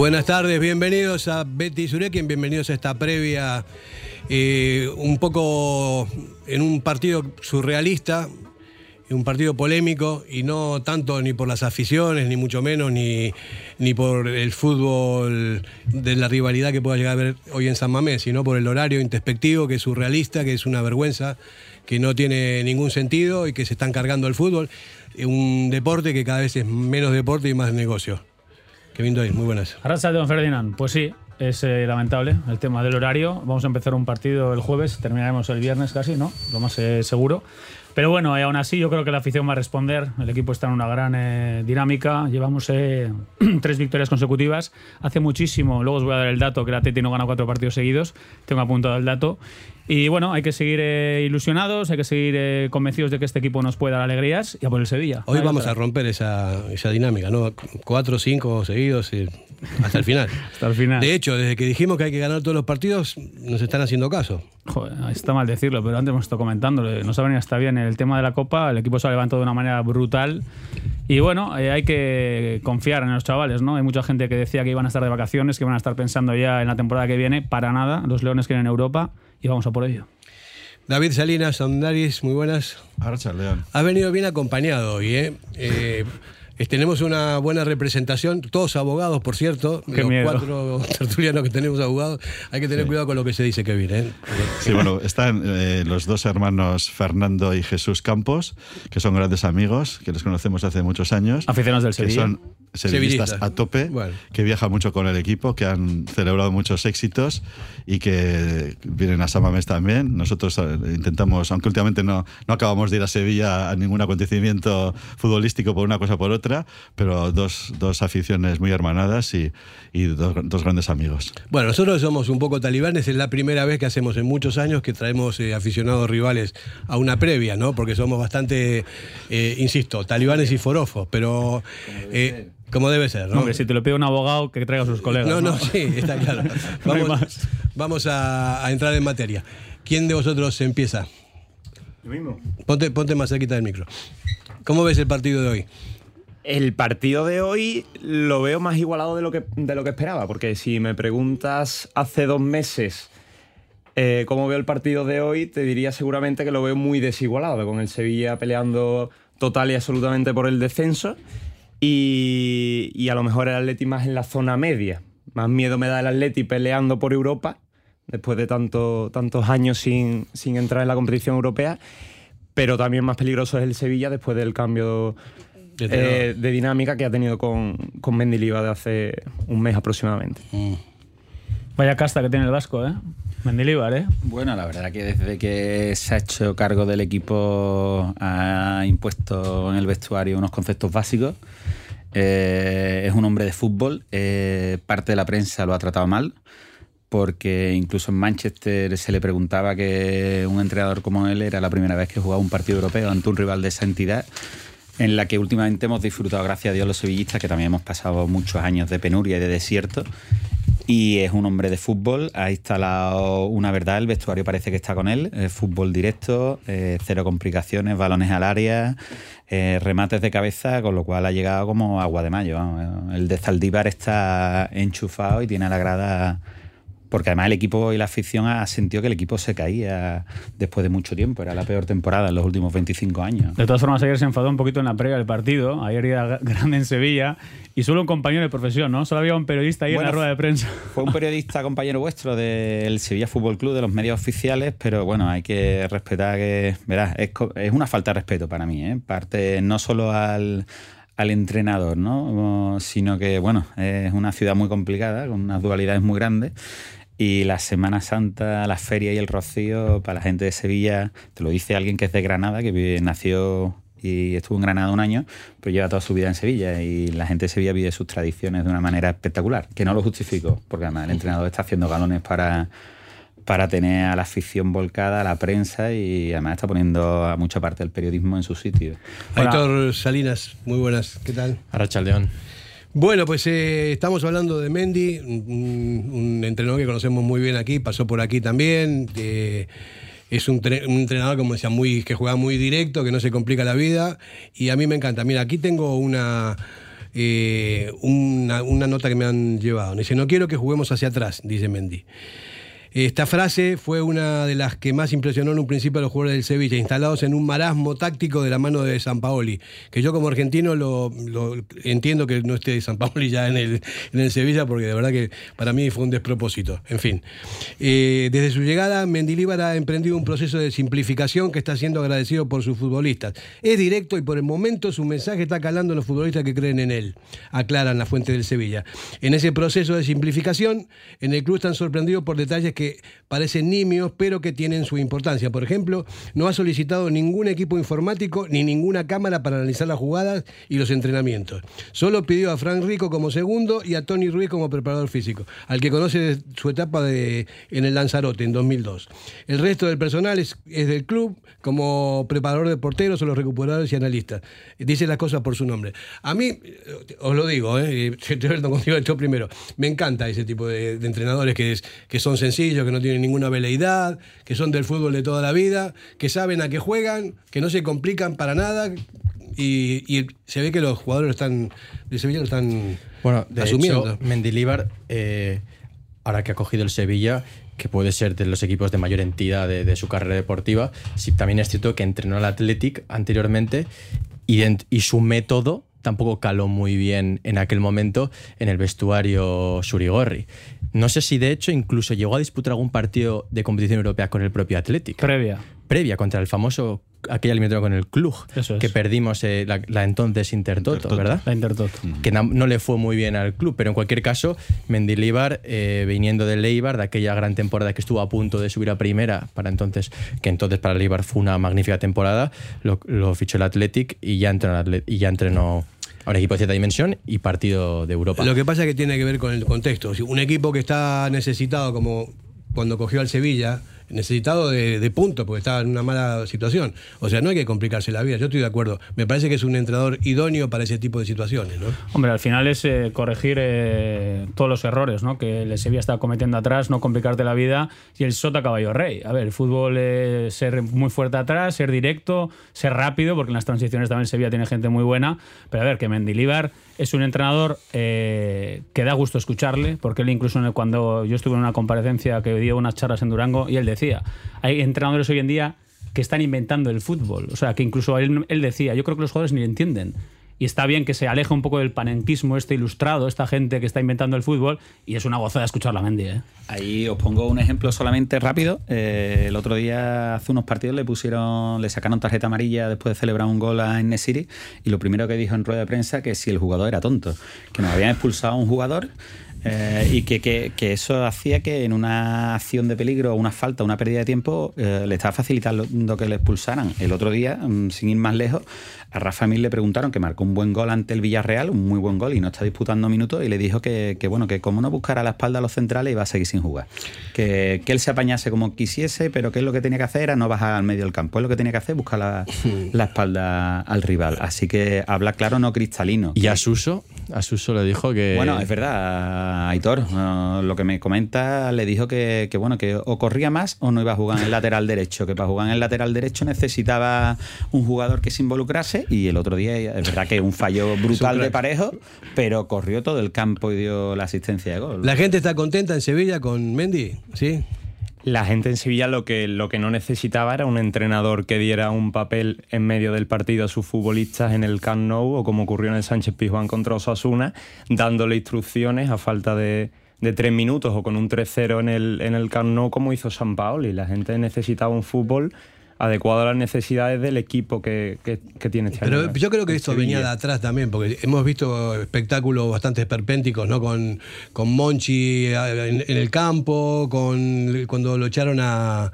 Buenas tardes, bienvenidos a Betty Surekin, bienvenidos a esta previa, eh, un poco en un partido surrealista, un partido polémico y no tanto ni por las aficiones, ni mucho menos, ni, ni por el fútbol de la rivalidad que pueda llegar a ver hoy en San Mamés, sino por el horario introspectivo que es surrealista, que es una vergüenza, que no tiene ningún sentido y que se están cargando el fútbol. Un deporte que cada vez es menos deporte y más negocio. Kevin Doyle, muy buenas. De Don Ferdinand, pues sí, es eh, lamentable el tema del horario. Vamos a empezar un partido el jueves, terminaremos el viernes casi, ¿no? Lo más eh, seguro. Pero bueno, y aún así yo creo que la afición va a responder. El equipo está en una gran eh, dinámica. Llevamos tres victorias consecutivas. Hace muchísimo, luego os voy a dar el dato, que la Teti no gana cuatro partidos seguidos. Tengo apuntado el dato. Y bueno, hay que seguir ilusionados, hay que seguir convencidos de que este equipo nos puede dar alegrías y a por el Sevilla. Hoy vamos a romper esa, esa dinámica, ¿no? Cuatro, cinco seguidos. Hasta el final. Hasta el final. De hecho, desde que dijimos que hay que ganar todos los partidos, nos están haciendo caso. Joder, está mal decirlo, pero antes hemos estado comentando, no saben hasta bien el tema de la Copa, el equipo se ha levantado de una manera brutal y bueno, eh, hay que confiar en los chavales, ¿no? Hay mucha gente que decía que iban a estar de vacaciones, que iban a estar pensando ya en la temporada que viene, para nada, los Leones quieren Europa y vamos a por ello. David Salinas, Ondaris, muy buenas. Archa, León. Has venido bien acompañado hoy, ¿eh? eh tenemos una buena representación, todos abogados, por cierto, los cuatro tertulianos que tenemos abogados. Hay que tener cuidado con lo que se dice, Kevin. ¿eh? Sí, bueno, están eh, los dos hermanos Fernando y Jesús Campos, que son grandes amigos, que los conocemos hace muchos años. Aficionados del Sevilla. Que son sevillistas a tope, que viajan mucho con el equipo, que han celebrado muchos éxitos y que vienen a Samamés también. Nosotros eh, intentamos, aunque últimamente no, no acabamos de ir a Sevilla a ningún acontecimiento futbolístico por una cosa o por otra, pero dos, dos aficiones muy hermanadas y, y dos, dos, grandes amigos. Bueno, nosotros somos un poco talibanes, es la primera vez que hacemos en muchos años que traemos eh, aficionados rivales a una previa, ¿no? Porque somos bastante, eh, insisto, talibanes y forofos, pero... Como debe ser, ¿no? Hombre, si te lo pide un abogado, que traiga a sus colegas. No, no, sí, está claro. Vamos, vamos a, entrar en materia. ¿Quién de vosotros empieza? Yo mismo. Ponte, ponte más cerquita del micro. ¿Cómo ves el partido de hoy? El partido de hoy lo veo más igualado de lo que, de lo que esperaba, porque si me preguntas hace dos meses eh, cómo veo el partido de hoy, te diría seguramente que lo veo muy desigualado, con el Sevilla peleando total y absolutamente por el descenso y, a lo mejor el Atleti más en la zona media. Más miedo me da el Atleti peleando por Europa, después de tanto, tantos años sin, entrar en la competición europea. Pero también más peligroso es el Sevilla después del cambio de, eh, dinámica que ha tenido con, con Mendiliva de hace un mes aproximadamente. Mm. Vaya casta que tiene el Vasco, ¿eh? Mendilibar, ¿eh? Bueno, la verdad que desde que se ha hecho cargo del equipo ha impuesto en el vestuario unos conceptos básicos. Eh, es un hombre de fútbol, eh, parte de la prensa lo ha tratado mal, porque incluso en Manchester se le preguntaba que un entrenador como él era la primera vez que jugaba un partido europeo ante un rival de esa entidad en la que últimamente hemos disfrutado, gracias a Dios, los sevillistas, que también hemos pasado muchos años de penuria y de desierto, y es un hombre de fútbol, ha instalado una verdad, el vestuario parece que está con él, fútbol directo, eh, cero complicaciones, balones al área, eh, remates de cabeza, con lo cual ha llegado como agua de mayo. El de Zaldívar está enchufado y tiene a la grada porque además el equipo y la afición ha sentido que el equipo se caía después de mucho tiempo. Era la peor temporada en los últimos 25 años. De todas formas, ayer se enfadó un poquito en la previa del partido. Ayer era grande en Sevilla y solo un compañero de profesión, ¿no? Solo había un periodista ahí en la rueda de prensa. Fue un periodista compañero vuestro del Sevilla Fútbol Club, de los medios oficiales, pero bueno, hay que respetar que, verás, es, es una falta de respeto para mí, ¿eh? Parte no solo al al entrenador, ¿no? Sino que, bueno, es una ciudad muy complicada, con unas dualidades muy grandes y la Semana Santa, la feria y el rocío, para la gente de Sevilla, te lo dice alguien que es de Granada, que nació y estuvo en Granada un año, pues lleva toda su vida en Sevilla y la gente de Sevilla vive sus tradiciones de una manera espectacular, que no lo justifico, porque además el entrenador está haciendo galones para, para tener a la afición volcada, a la prensa y además está poniendo a mucha parte del periodismo en su sitio. Aitor Salinas, muy buenas, ¿qué tal? Arrachaldeón. Bueno, pues eh, estamos hablando de Mendy, un, entrenador que conocemos muy bien aquí, pasó por aquí también. Eh, es un, entrenador, como decía, muy, que juega muy directo, que no se complica la vida. Y a mí me encanta. Mira, aquí tengo una, eh, una, nota que me han llevado. Dice, no quiero que juguemos hacia atrás, dice Mendy. Esta frase fue una de las que más impresionó en un principio a los jugadores del Sevilla, instalados en un marasmo táctico de la mano de San Paoli, que yo como argentino lo, entiendo que no esté San Paoli ya en el, en el Sevilla, porque de verdad que para mí fue un despropósito. En fin, eh, desde su llegada, Mendilíbar ha emprendido un proceso de simplificación que está siendo agradecido por sus futbolistas. Es directo y por el momento su mensaje está calando en los futbolistas que creen en él, aclaran la fuente del Sevilla. En ese proceso de simplificación, en el club están sorprendidos por detalles que que parecen nimios, pero que tienen su importancia. Por ejemplo, no ha solicitado ningún equipo informático ni ninguna cámara para analizar las jugadas y los entrenamientos. Solo pidió a Frank Rico como segundo y a Tony Ruiz como preparador físico, al que conoce su etapa de, en el Lanzarote en 2002. El resto del personal es, del club como preparador de porteros o los recuperadores y analistas. Dice las cosas por su nombre. A mí, eh, os lo digo, ¿eh? contigo esto primero, me encanta ese tipo de, entrenadores que, son sencillos que no tienen ninguna veleidad, que son del fútbol de toda la vida, que saben a qué juegan, que no se complican para nada. Y, se ve que los jugadores están de Sevilla lo están bueno, de asumiendo. Hecho, Mendilíbar, eh, ahora que ha cogido el Sevilla, que puede ser de los equipos de mayor entidad de, su carrera deportiva, sí, también es cierto que entrenó al Athletic anteriormente y, y su método tampoco caló muy bien en aquel momento en el vestuario Surigorri. No sé si de hecho incluso llegó a disputar algún partido de competición europea con el propio Athletic. Previa. Previa contra el famoso aquella eliminatoria con el club que perdimos eh, la, entonces Intertoto, ¿verdad? La Intertoto. Que no, le fue muy bien al club, pero en cualquier caso, Mendilibar, eh, viniendo del Leibar, de aquella gran temporada que estuvo a punto de subir a primera, para entonces, que entonces para el Leibar fue una magnífica temporada, lo, fichó el Athletic y ya entrenó, y ya entrenó a un equipo de cierta dimensión y partido de Europa. Lo que pasa es que tiene que ver con el contexto. Un equipo que está necesitado como cuando cogió al Sevilla, necesitado de, puntos porque estaba en una mala situación. O sea, no hay que complicarse la vida, yo estoy de acuerdo. Me parece que es un entrenador idóneo para ese tipo de situaciones, ¿no? Hombre, al final es eh, corregir eh, todos los errores ¿no? que el Sevilla está cometiendo atrás, no complicarte la vida y el sota caballo rey. A ver, el fútbol ser muy fuerte atrás, ser directo, ser rápido, porque en las transiciones también Sevilla tiene gente muy buena, pero a ver, que Mendilibar es un entrenador eh, que da gusto escucharle, porque él incluso cuando yo estuve en una comparecencia que dio unas charlas en Durango y él decía, hay entrenadores hoy en día que están inventando el fútbol, o sea, que incluso él, él decía, yo creo que los jugadores ni lo entienden y está bien que se aleje un poco del panenquismo este ilustrado, esta gente que está inventando el fútbol, y es una gozada escuchar la Mendy. ¿eh? Ahí os pongo un ejemplo solamente rápido. Eh, el otro día, hace unos partidos, le pusieron, le sacaron tarjeta amarilla después de celebrar un gol a City y lo primero que dijo en rueda de prensa que si el jugador era tonto, que nos habían expulsado a un jugador eh, y que, que, eso hacía que en una acción de peligro, una falta, una pérdida de tiempo, le estaba facilitando que le expulsaran. El otro día, mm, sin ir más lejos, a Rafa Mir le preguntaron que marcó un buen gol ante el Villarreal, un muy buen gol y no está disputando minutos y le dijo que, bueno, que como no buscara la espalda a los centrales iba a seguir sin jugar. Que, él se apañase como quisiese, pero que él lo que tenía que hacer era no bajar al medio del campo. Él lo que tenía que hacer es buscar la, espalda al rival. Así que habla claro, no cristalino. Y a Suso, a Suso le dijo que... Bueno, es verdad, Aitor, lo que me comenta le dijo que, bueno, que o corría más o no iba a jugar en el lateral derecho, que para jugar en el lateral derecho necesitaba un jugador que se involucrase y el otro día es verdad que un fallo brutal de parejo, pero corrió todo el campo y dio la asistencia de gol. ¿La gente está contenta en Sevilla con Mendy? ¿Sí? La gente en Sevilla lo que, lo que no necesitaba era un entrenador que diera un papel en medio del partido a sus futbolistas en el Camp Nou o como ocurrió en el Sánchez Pizjuán contra Osasuna, dándole instrucciones a falta de, de tres minutos o con un 3-0 en el, en el Camp como hizo San Paoli. La gente necesitaba un fútbol adecuado a las necesidades del equipo que, tiene este Pero yo creo que esto venía de atrás también, porque hemos visto espectáculos bastante esperpénticos, ¿no? Con, con Monchi en, el campo, con cuando lo echaron a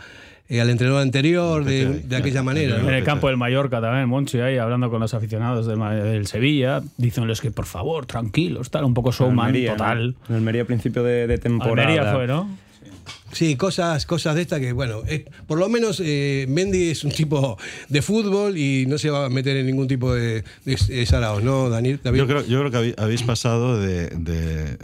eh, al entrenador anterior de, aquella manera. En el campo del Mallorca también, Monchi, ahí hablando con los aficionados del, Sevilla, diciéndoles que por favor, tranquilos, tal, un poco showman total. En el Almería a principio de, de temporada. Almería fue, ¿no? Sí, cosas, cosas de estas que, bueno, por lo menos eh, Mendy es un tipo de fútbol y no se va a meter en ningún tipo de, de, saraos, ¿no, Daniel? Yo creo, yo creo que habéis pasado de, de,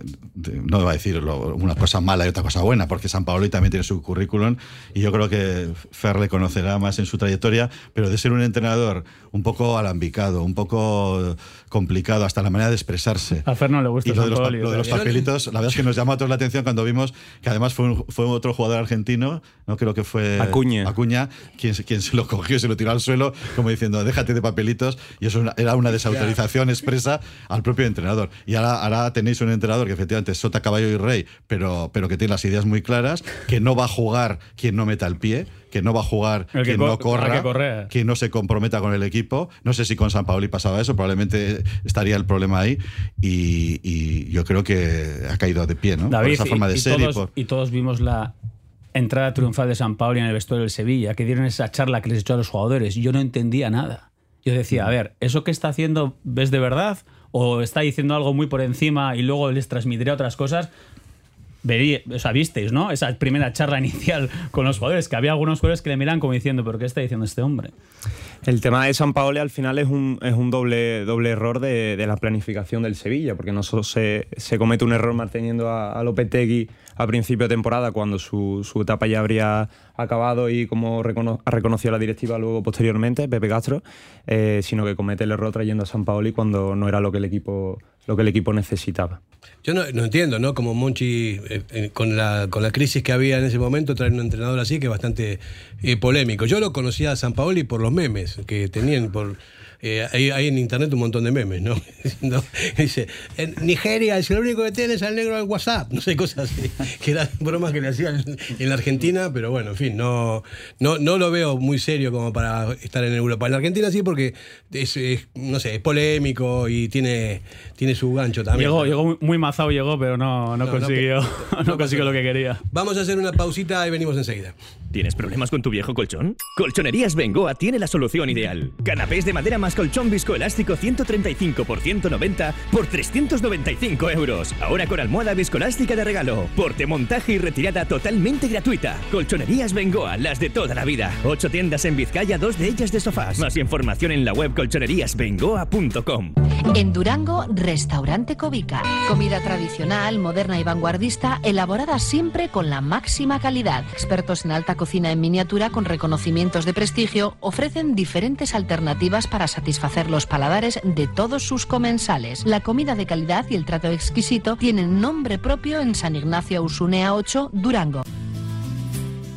no va a decir una cosa mala y otra cosa buena, porque San Paolo también tiene su currículum y yo creo que Fer le conocerá más en su trayectoria, pero de ser un entrenador un poco alambicado, un poco complicado, hasta la manera de expresarse. A Fer no le gusta y lo, de los, lo de los, papelitos, la verdad es que nos llamó a todos la atención cuando vimos que además fue un, fue otro jugador argentino, no creo que fue Acuña, Acuña quien, quien se lo cogió y se lo tiró al suelo, como diciendo, déjate de papelitos, y eso era una desautorización expresa al propio entrenador. Y ahora, ahora tenéis un entrenador que efectivamente es sota, caballo y rey, pero, pero que tiene las ideas muy claras, que no va a jugar quien no meta el pie, que no va a jugar quien no corra, quien no se comprometa con el equipo. No sé si con San Paoli pasaba eso, probablemente estaría el problema ahí. Y, yo creo que ha caído de pie, ¿no? por esa forma de ser. y todos vimos la entrada triunfal de San Paoli en el vestuario del Sevilla, que dieron esa charla que les echó a los jugadores. Yo no entendía nada. Yo decía, a ver, ¿eso que está haciendo ves de verdad? ¿O está diciendo algo muy por encima y luego les transmitiré otras cosas? Verí, o sea, visteis, ¿no? Esa primera charla inicial con los jugadores, que había algunos jugadores que le miran como diciendo, ¿pero qué está diciendo este hombre? El tema de San Paolo al final es un, es un doble, doble error de, la planificación del Sevilla, porque no solo se, se comete un error manteniendo a, a Lopetegui a principio de temporada, cuando su, su etapa ya habría acabado y como ha reconocido la directiva luego posteriormente, Pepe Castro, eh, sino que comete el error trayendo a San Paoli cuando no era lo que el equipo, lo que el equipo necesitaba. Yo no, entiendo, ¿no? Como Monchi, eh, eh, con, la, con la crisis que había en ese momento, traer un entrenador así que es bastante polémico. Yo lo conocía a San Paoli por los memes que tenían, por eh, hay, en internet un montón de memes, ¿no? dice, en Nigeria, es lo único que tiene es al negro del WhatsApp, no sé, cosas así, que eran bromas que le hacían en la Argentina, pero bueno, en fin, no, no, no lo veo muy serio como para estar en Europa. En la Argentina sí, porque es, no sé, es polémico y tiene, tiene su gancho también. Llegó, llegó muy mazado, llegó, pero no, no, consiguió, no, consiguió lo que quería. Vamos a hacer una pausita y venimos enseguida. ¿Tienes problemas con tu viejo colchón? Colchonerías Bengoa tiene la solución ideal. Canapés de madera más colchón viscoelástico 135 por 190 por 395 euros. Ahora con almohada viscoelástica de regalo. Porte, montaje y retirada totalmente gratuita. Colchonerías Bengoa, las de toda la vida. Ocho tiendas en Vizcaya, dos de ellas de sofás. Más información en la web colchoneríasbengoa.com. En Durango, Restaurante Covica. Comida tradicional, moderna y vanguardista, elaborada siempre con la máxima calidad. Expertos en alta cocina en miniatura con reconocimientos de prestigio ofrecen diferentes alternativas para satisfacer los paladares de todos sus comensales. La comida de calidad y el trato exquisito tienen nombre propio en San Ignacio Usunea 8, Durango.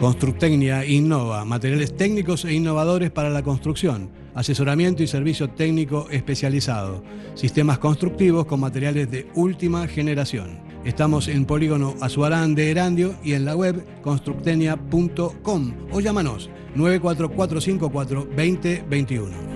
Constructecnia innova, materiales técnicos e innovadores para la construcción, asesoramiento y servicio técnico especializado, sistemas constructivos con materiales de última generación. Estamos en Polígono Azuarán de Erandio y en la web constructenia.com o llámanos 94454 2021.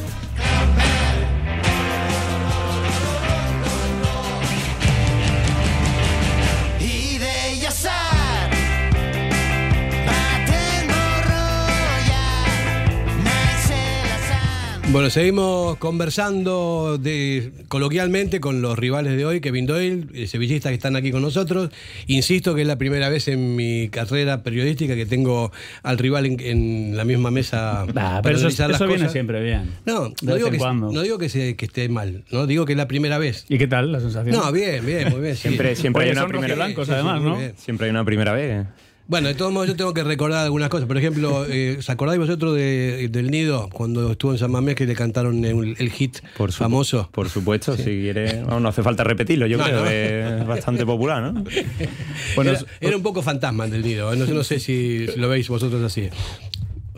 Bueno, seguimos conversando de, coloquialmente con los rivales de hoy, Kevin Doyle, el sevillista que están aquí con nosotros. Insisto que es la primera vez en mi carrera periodística que tengo al rival en, la misma mesa. pero eso, viene siempre bien. No, no digo, que, no digo que, esté mal, no digo que es la primera vez. ¿Y qué tal la sensación? No, bien, bien, muy bien. siempre siempre hay una primera blancos, además, ¿no? Siempre hay una primera vez. Bueno, de todos modos yo tengo que recordar algunas cosas. Por ejemplo, eh, ¿os acordáis vosotros del Nido cuando estuvo en San Mamés que le cantaron el, hit famoso? Por supuesto, si quiere... No, hace falta repetirlo, yo creo que es bastante popular, ¿no? Bueno, era, un poco fantasma del Nido, no, no sé si lo veis vosotros así.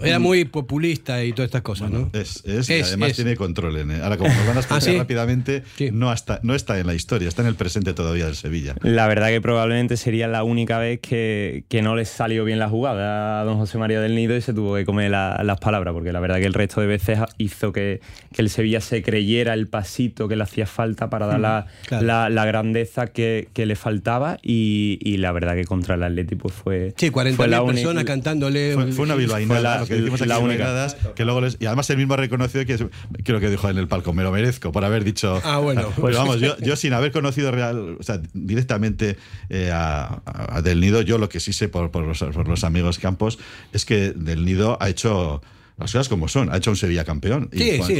Era muy populista y todas estas cosas, ¿no? Es, es, y además tiene control en. Ahora, como nos van a explicar ¿Ah, rápidamente, no, está, no está en la historia, está en el presente todavía del Sevilla. La verdad que probablemente sería la única vez que, que no le salió bien la jugada a don José María del Nido y se tuvo que comer las palabras, porque la verdad que el resto de veces hizo que, que el Sevilla se creyera el pasito que le hacía falta para dar mm, la, la, grandeza que, que, le faltaba y, y, la verdad que contra el Atlético pues fue. Sí, 40 personas cantándole. Fue, una que decimos la única. que luego les, y además él mismo ha reconocido que creo que dijo en el palco, me lo merezco por haber dicho. Ah, bueno. Pues vamos, yo, yo, sin haber conocido real, o sea, directamente eh, a, Del Nido, yo lo que sí sé por, por, los, por los amigos Campos es que Del Nido ha hecho las cosas como son. Ha hecho un Sevilla campeón. Sí, con, sí,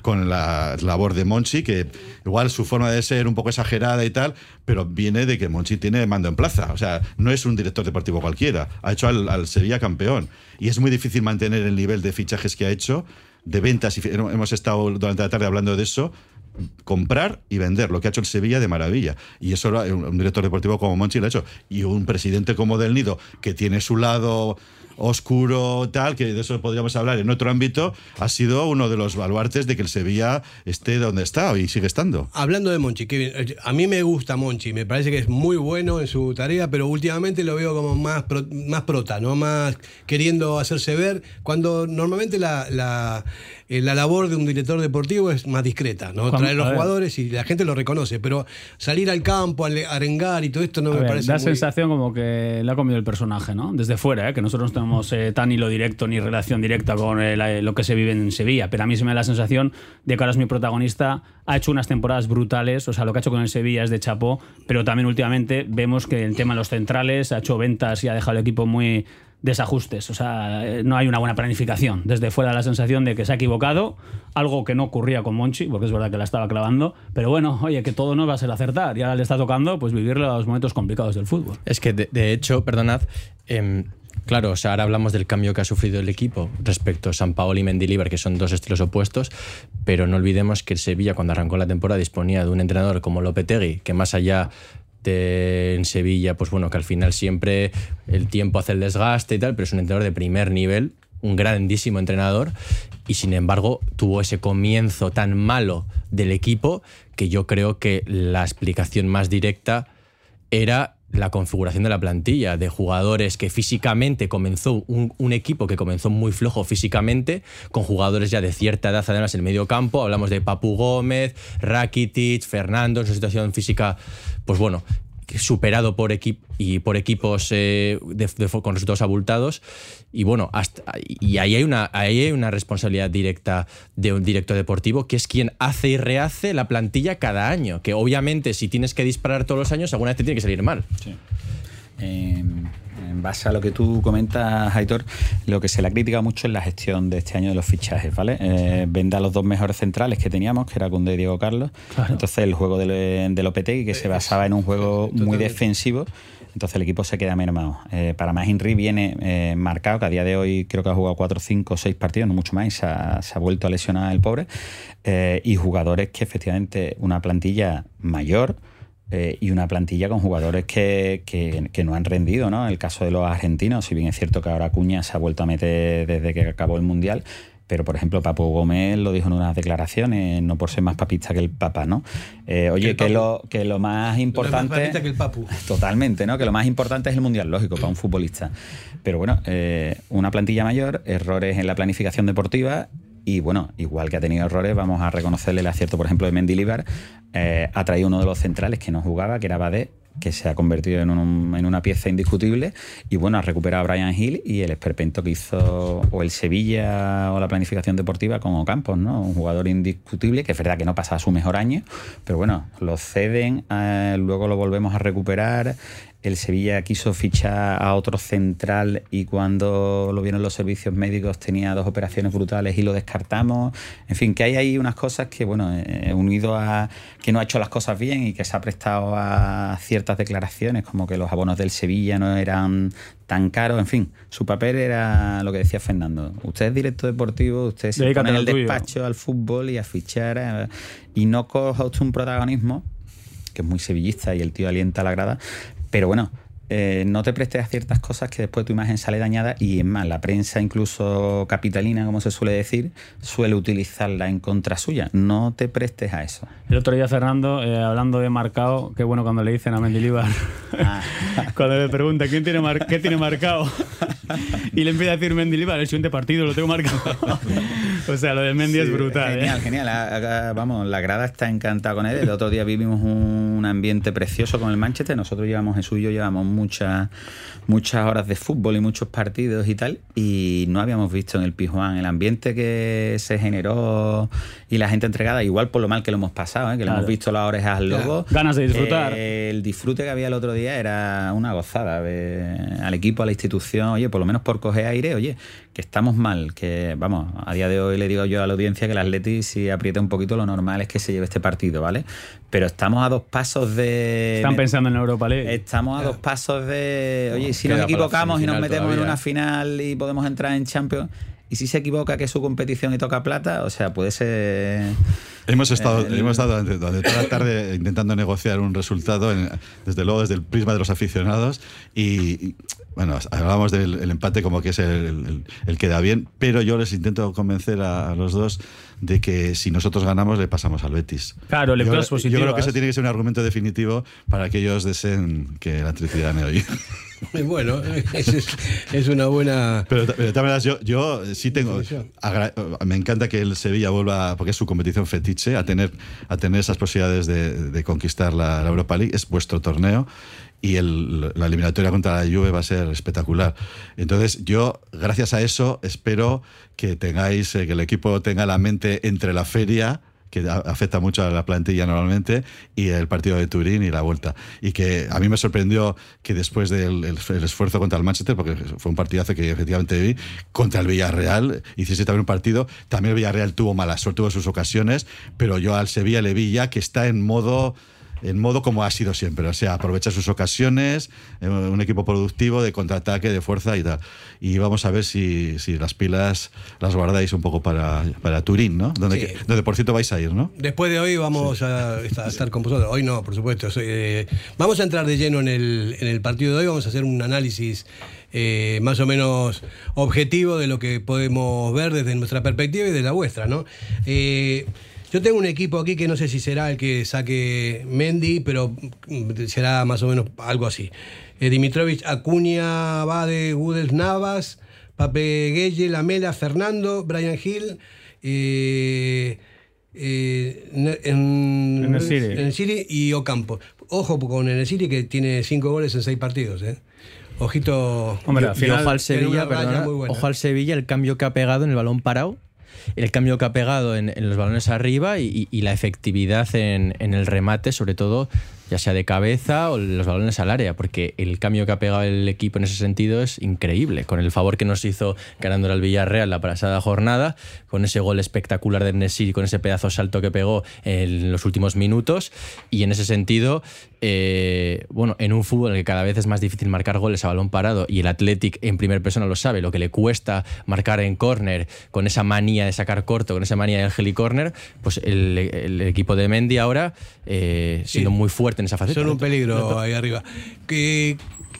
con, la, labor de Monchi, que igual su forma de ser un poco exagerada y tal, pero viene de que Monchi tiene mando en plaza. O sea, no es un director deportivo cualquiera. Ha hecho al, Sevilla campeón. Y es muy difícil mantener el nivel de fichajes que ha hecho, de ventas. Y hemos estado durante la tarde hablando de eso comprar y vender, lo que ha hecho el Sevilla de maravilla. Y eso un director deportivo como Monchi lo ha hecho. Y un presidente como Del Nido, que tiene su lado oscuro, tal, que de eso podríamos hablar en otro ámbito, ha sido uno de los baluartes de que el Sevilla esté donde está y sigue estando. Hablando de Monchi, a mí me gusta Monchi, me parece que es muy bueno en su tarea, pero últimamente lo veo como más, más prota, ¿no? Más queriendo hacerse ver, cuando normalmente la, eh, la labor de un director deportivo es más discreta, ¿no? Traer los jugadores y la gente lo reconoce, pero salir al campo, arengar y todo esto no me parece. Da sensación como que le ha comido el personaje, ¿no? Desde fuera, ¿eh? que nosotros tenemos tenemos eh, tan hilo directo ni relación directa con eh, lo que se vive en Sevilla, pero a mí se me da la sensación de que ahora es mi protagonista, ha hecho unas temporadas brutales, o sea, lo que ha hecho con el Sevilla es de chapó, pero también últimamente vemos que el tema de los centrales ha hecho ventas y ha dejado el equipo muy desajustes, o sea, no hay una buena planificación. Desde fuera la sensación de que se ha equivocado, algo que no ocurría con Monchi, porque es verdad que la estaba clavando, pero bueno, oye, que todo no va a ser acertar y ahora le está tocando pues vivir los momentos complicados del fútbol. Es que de, hecho, perdonad, eh, Claro, o sea, ahora hablamos del cambio que ha sufrido el equipo respecto a San Paolo y Mendilibar, que son dos estilos opuestos, pero no olvidemos que el Sevilla, cuando arrancó la temporada, disponía de un entrenador como Lopetegui, que más allá en Sevilla, pues bueno, que al final siempre el tiempo hace el desgaste y tal, pero es un entrenador de primer nivel, un grandísimo entrenador, y sin embargo tuvo ese comienzo tan malo del equipo que yo creo que la explicación más directa era la configuración de la plantilla, de jugadores que físicamente comenzó, un, equipo que comenzó muy flojo físicamente, con jugadores ya de cierta edad además en el medio campo, hablamos de Papu Gómez, Rakitic, Fernando, en su situación física, pues bueno, superado por, y por equipos eh, con resultados abultados. Y bueno, y ahí hay, una, ahí hay una responsabilidad directa de un director deportivo que es quien hace y rehace la plantilla cada año. Que obviamente si tienes que disparar todos los años, alguna vez te tiene que salir mal. Sí. Em, en base a lo que tú comentas, Aitor, lo que se le ha criticado mucho es la gestión de este año de los fichajes, ¿vale? Eh, venda los dos mejores centrales que teníamos, que era Cunde y Diego Carlos. Entonces, el juego de, de Lopetegui, que se basaba en un juego muy defensivo, entonces el equipo se queda mermado. Eh, para más Henry viene eh, marcado, que a día de hoy creo que ha jugado 4, 5, 6 partidos, no mucho más, y se ha, vuelto a lesionar el pobre. Eh, y jugadores que efectivamente una plantilla mayor, eh, y una plantilla con jugadores que, que, no han rendido, ¿no? El caso de los argentinos, si bien es cierto que ahora Cuña se ha vuelto a meter desde que acabó el Mundial, pero por ejemplo Papu Gómez lo dijo en unas declaraciones, no por ser más papista que el Papa, ¿no? Eh, oye, que lo, que lo más importante... que el Papu. Totalmente, ¿no? Que lo más importante es el Mundial, lógico, para un futbolista. Pero bueno, eh, una plantilla mayor, errores en la planificación deportiva y bueno, igual que ha tenido errores, vamos a reconocerle el acierto, por ejemplo, de Mendilibar. Eh, ha traído uno de los centrales que no jugaba, que era Badé, que se ha convertido en, en, una pieza indiscutible. Y bueno, ha recuperado a Brian Hill y el esperpento que hizo o el Sevilla o la planificación deportiva con Ocampos, ¿no? Un jugador indiscutible, que es verdad que no pasa su mejor año, pero bueno, lo ceden, eh, luego lo volvemos a recuperar el Sevilla quiso fichar a otro central y cuando lo vieron los servicios médicos tenía dos operaciones brutales y lo descartamos. En fin, que hay ahí unas cosas que, bueno, eh, unido a que no ha hecho las cosas bien y que se ha prestado a ciertas declaraciones como que los abonos del Sevilla no eran tan caros, en fin, su papel era lo que decía Fernando. Usted es director deportivo, usted se pone en el despacho al fútbol y a fichar eh, y no coja usted un protagonismo que es muy sevillista y el tío alienta a la grada, pero bueno, eh, no te prestes a ciertas cosas que después tu imagen sale dañada y es más, la prensa incluso capitalina, como se suele decir, suele utilizarla en contra suya. No te prestes a eso. El otro día Fernando, eh, hablando de marcado, qué bueno cuando le dicen a Mendilibar, ah. cuando le pregunta ¿quién tiene qué tiene marcado y le empieza a decir Mendilibar, el siguiente partido lo tengo marcado. o sea, lo de Mendy es brutal. Genial, ¿eh? genial. vamos, la grada está encantada con él. El otro día vivimos un ambiente precioso con el Manchester. Nosotros llevamos, Jesús y yo llevamos muchas, muchas horas de fútbol y muchos partidos y tal, y no habíamos visto en el Pijuán el ambiente que se generó y la gente entregada, igual por lo mal que lo hemos pasado, ¿eh? que le hemos visto las orejas al logo. Ganas de disfrutar. Eh, el disfrute que había el otro día era una gozada. al equipo, a la institución, oye, por lo menos por coger aire, oye, que estamos mal, que vamos, a día de hoy le digo yo a la audiencia que el Atleti si aprieta un poquito lo normal es que se lleve este partido, ¿vale? Pero estamos a dos pasos de... Están pensando en Europa League. Estamos a dos pasos de... Oye, si nos equivocamos y nos metemos en una final y podemos entrar en Champions, y si se equivoca que es su competición y toca plata, o sea, puede ser... Hemos estado, hemos estado durante, toda la tarde intentando negociar un resultado, desde luego desde el prisma de los aficionados, y, bueno, hablábamos del empate como que es el, que da bien, pero yo les intento convencer a, los dos de que si nosotros ganamos le pasamos al Betis. Claro, lecturas positivas. Yo creo que ese tiene que ser un argumento definitivo para que ellos deseen que la electricidad gane hoy. Bueno, es, una buena. Pero, pero yo, yo sí tengo. Me encanta que el Sevilla vuelva, porque es su competición fetiche, a tener, a tener esas posibilidades de, conquistar la, la Europa League. Es vuestro torneo y el, la eliminatoria contra la Juve va a ser espectacular. Entonces, yo, gracias a eso, espero que tengáis, eh, que el equipo tenga la mente entre la feria que afecta mucho a la plantilla normalmente, y el partido de Turín y la vuelta. Y que a mí me sorprendió que después del esfuerzo contra el Manchester, porque fue un partidazo que efectivamente vi, contra el Villarreal, hiciese también un partido, también el Villarreal tuvo mala suerte, tuvo sus ocasiones, pero yo al Sevilla le vi ya que está en modo en modo como ha sido siempre, o sea, aprovechar sus ocasiones, eh, un equipo productivo de contraataque, de fuerza y tal. Y vamos a ver si, si las pilas las guardáis un poco para, para Turín, ¿no? Donde, donde, por cierto vais a ir, ¿no? Después de hoy vamos a, estar con vosotros. Hoy no, por supuesto. Eh, vamos a entrar de lleno en el, en el partido de hoy, vamos a hacer un análisis eh, más o menos objetivo de lo que podemos ver desde nuestra perspectiva y de la vuestra, ¿no? Yo tengo un equipo aquí que no sé si será el que saque Mendy, pero será más o menos algo así. Eh, Dimitrovich, Acuña, Bade, Gudels, Navas, Pape Gueye, Lamela, Fernando, Brian Hill. Eh, eh, en, el City y Ocampo. Ojo con el City que tiene cinco goles en seis partidos. ¿eh? Ojito. Hombre, ojo al Sevilla, ojo al Sevilla, el cambio que ha pegado en el balón parado el cambio que ha pegado en, los balones arriba y, la efectividad en, en, el remate, sobre todo ya sea de cabeza o los balones al área, porque el cambio que ha pegado el equipo en ese sentido es increíble, con el favor que nos hizo ganando al Villarreal la pasada jornada, con ese gol espectacular de Nesiri, con ese pedazo salto que pegó en los últimos minutos, y en ese sentido, eh, bueno, en un fútbol en el que cada vez es más difícil marcar goles a balón parado, y el Athletic en primera persona lo sabe, lo que le cuesta marcar en córner, con esa manía de sacar corto, con esa manía del heli-córner, pues el, equipo de Mendy ahora, eh, siendo muy fuerte, en esa faceta. Son un peligro ahí arriba. ¿Qué,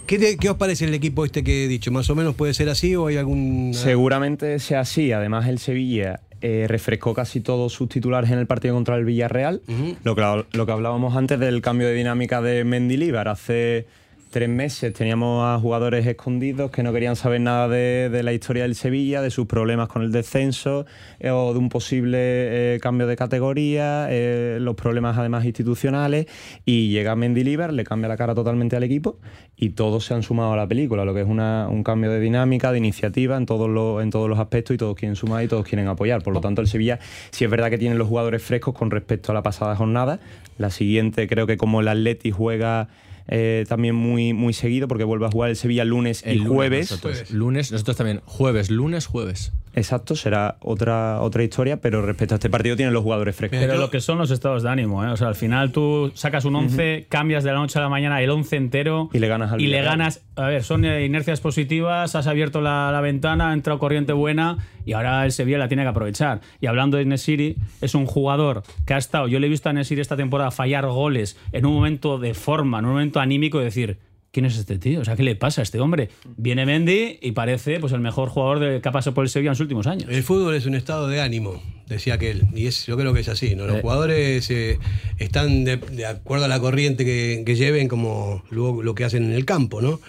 ¿Qué, os parece el equipo este que he dicho? ¿Más o menos puede ser así o hay algún...? Seguramente sea así. Además, el Sevilla eh, refrescó casi todos sus titulares en el partido contra el Villarreal. lo, que, lo que hablábamos antes del cambio de dinámica de Mendilibar. Hace tres meses teníamos a jugadores escondidos que no querían saber nada de, la historia del Sevilla, de sus problemas con el descenso eh, o de un posible eh, cambio de categoría, eh, los problemas además institucionales y llega Mendilibar, le cambia la cara totalmente al equipo y todos se han sumado a la película, lo que es un cambio de dinámica, de iniciativa en todos, los, en todos los aspectos y todos quieren sumar y todos quieren apoyar. Por lo tanto, el Sevilla sí es verdad que tiene los jugadores frescos con respecto a la pasada jornada. La siguiente creo que como el Atleti juega eh, también muy, muy seguido porque vuelve a jugar el Sevilla lunes y jueves. lunes, nosotros también. Jueves, lunes, jueves. Exacto, será otra, otra historia, pero respecto a este partido tienen los jugadores frescos. Pero lo que son los estados de ánimo, ¿eh? O sea, al final tú sacas un 11, cambias de la noche a la mañana el 11 entero. Y le ganas al Y le ganas. A ver, son inercias positivas, has abierto la, ventana, ha entrado corriente buena y ahora el Sevilla la tiene que aprovechar. Y hablando de Nesiri, es un jugador que ha estado. Yo le he visto a Nesiri esta temporada fallar goles en un momento de forma, en un momento anímico, de decir ¿quién es este tío? O sea, ¿qué le pasa a este hombre? Viene Mendy y parece pues el mejor jugador de, que ha pasado por el Sevilla en los últimos años. El fútbol es un estado de ánimo, decía aquel. Y es, yo creo que es así, ¿no? Los jugadores eh, están de, acuerdo a la corriente que, que lleven como luego lo que hacen en el campo, ¿no?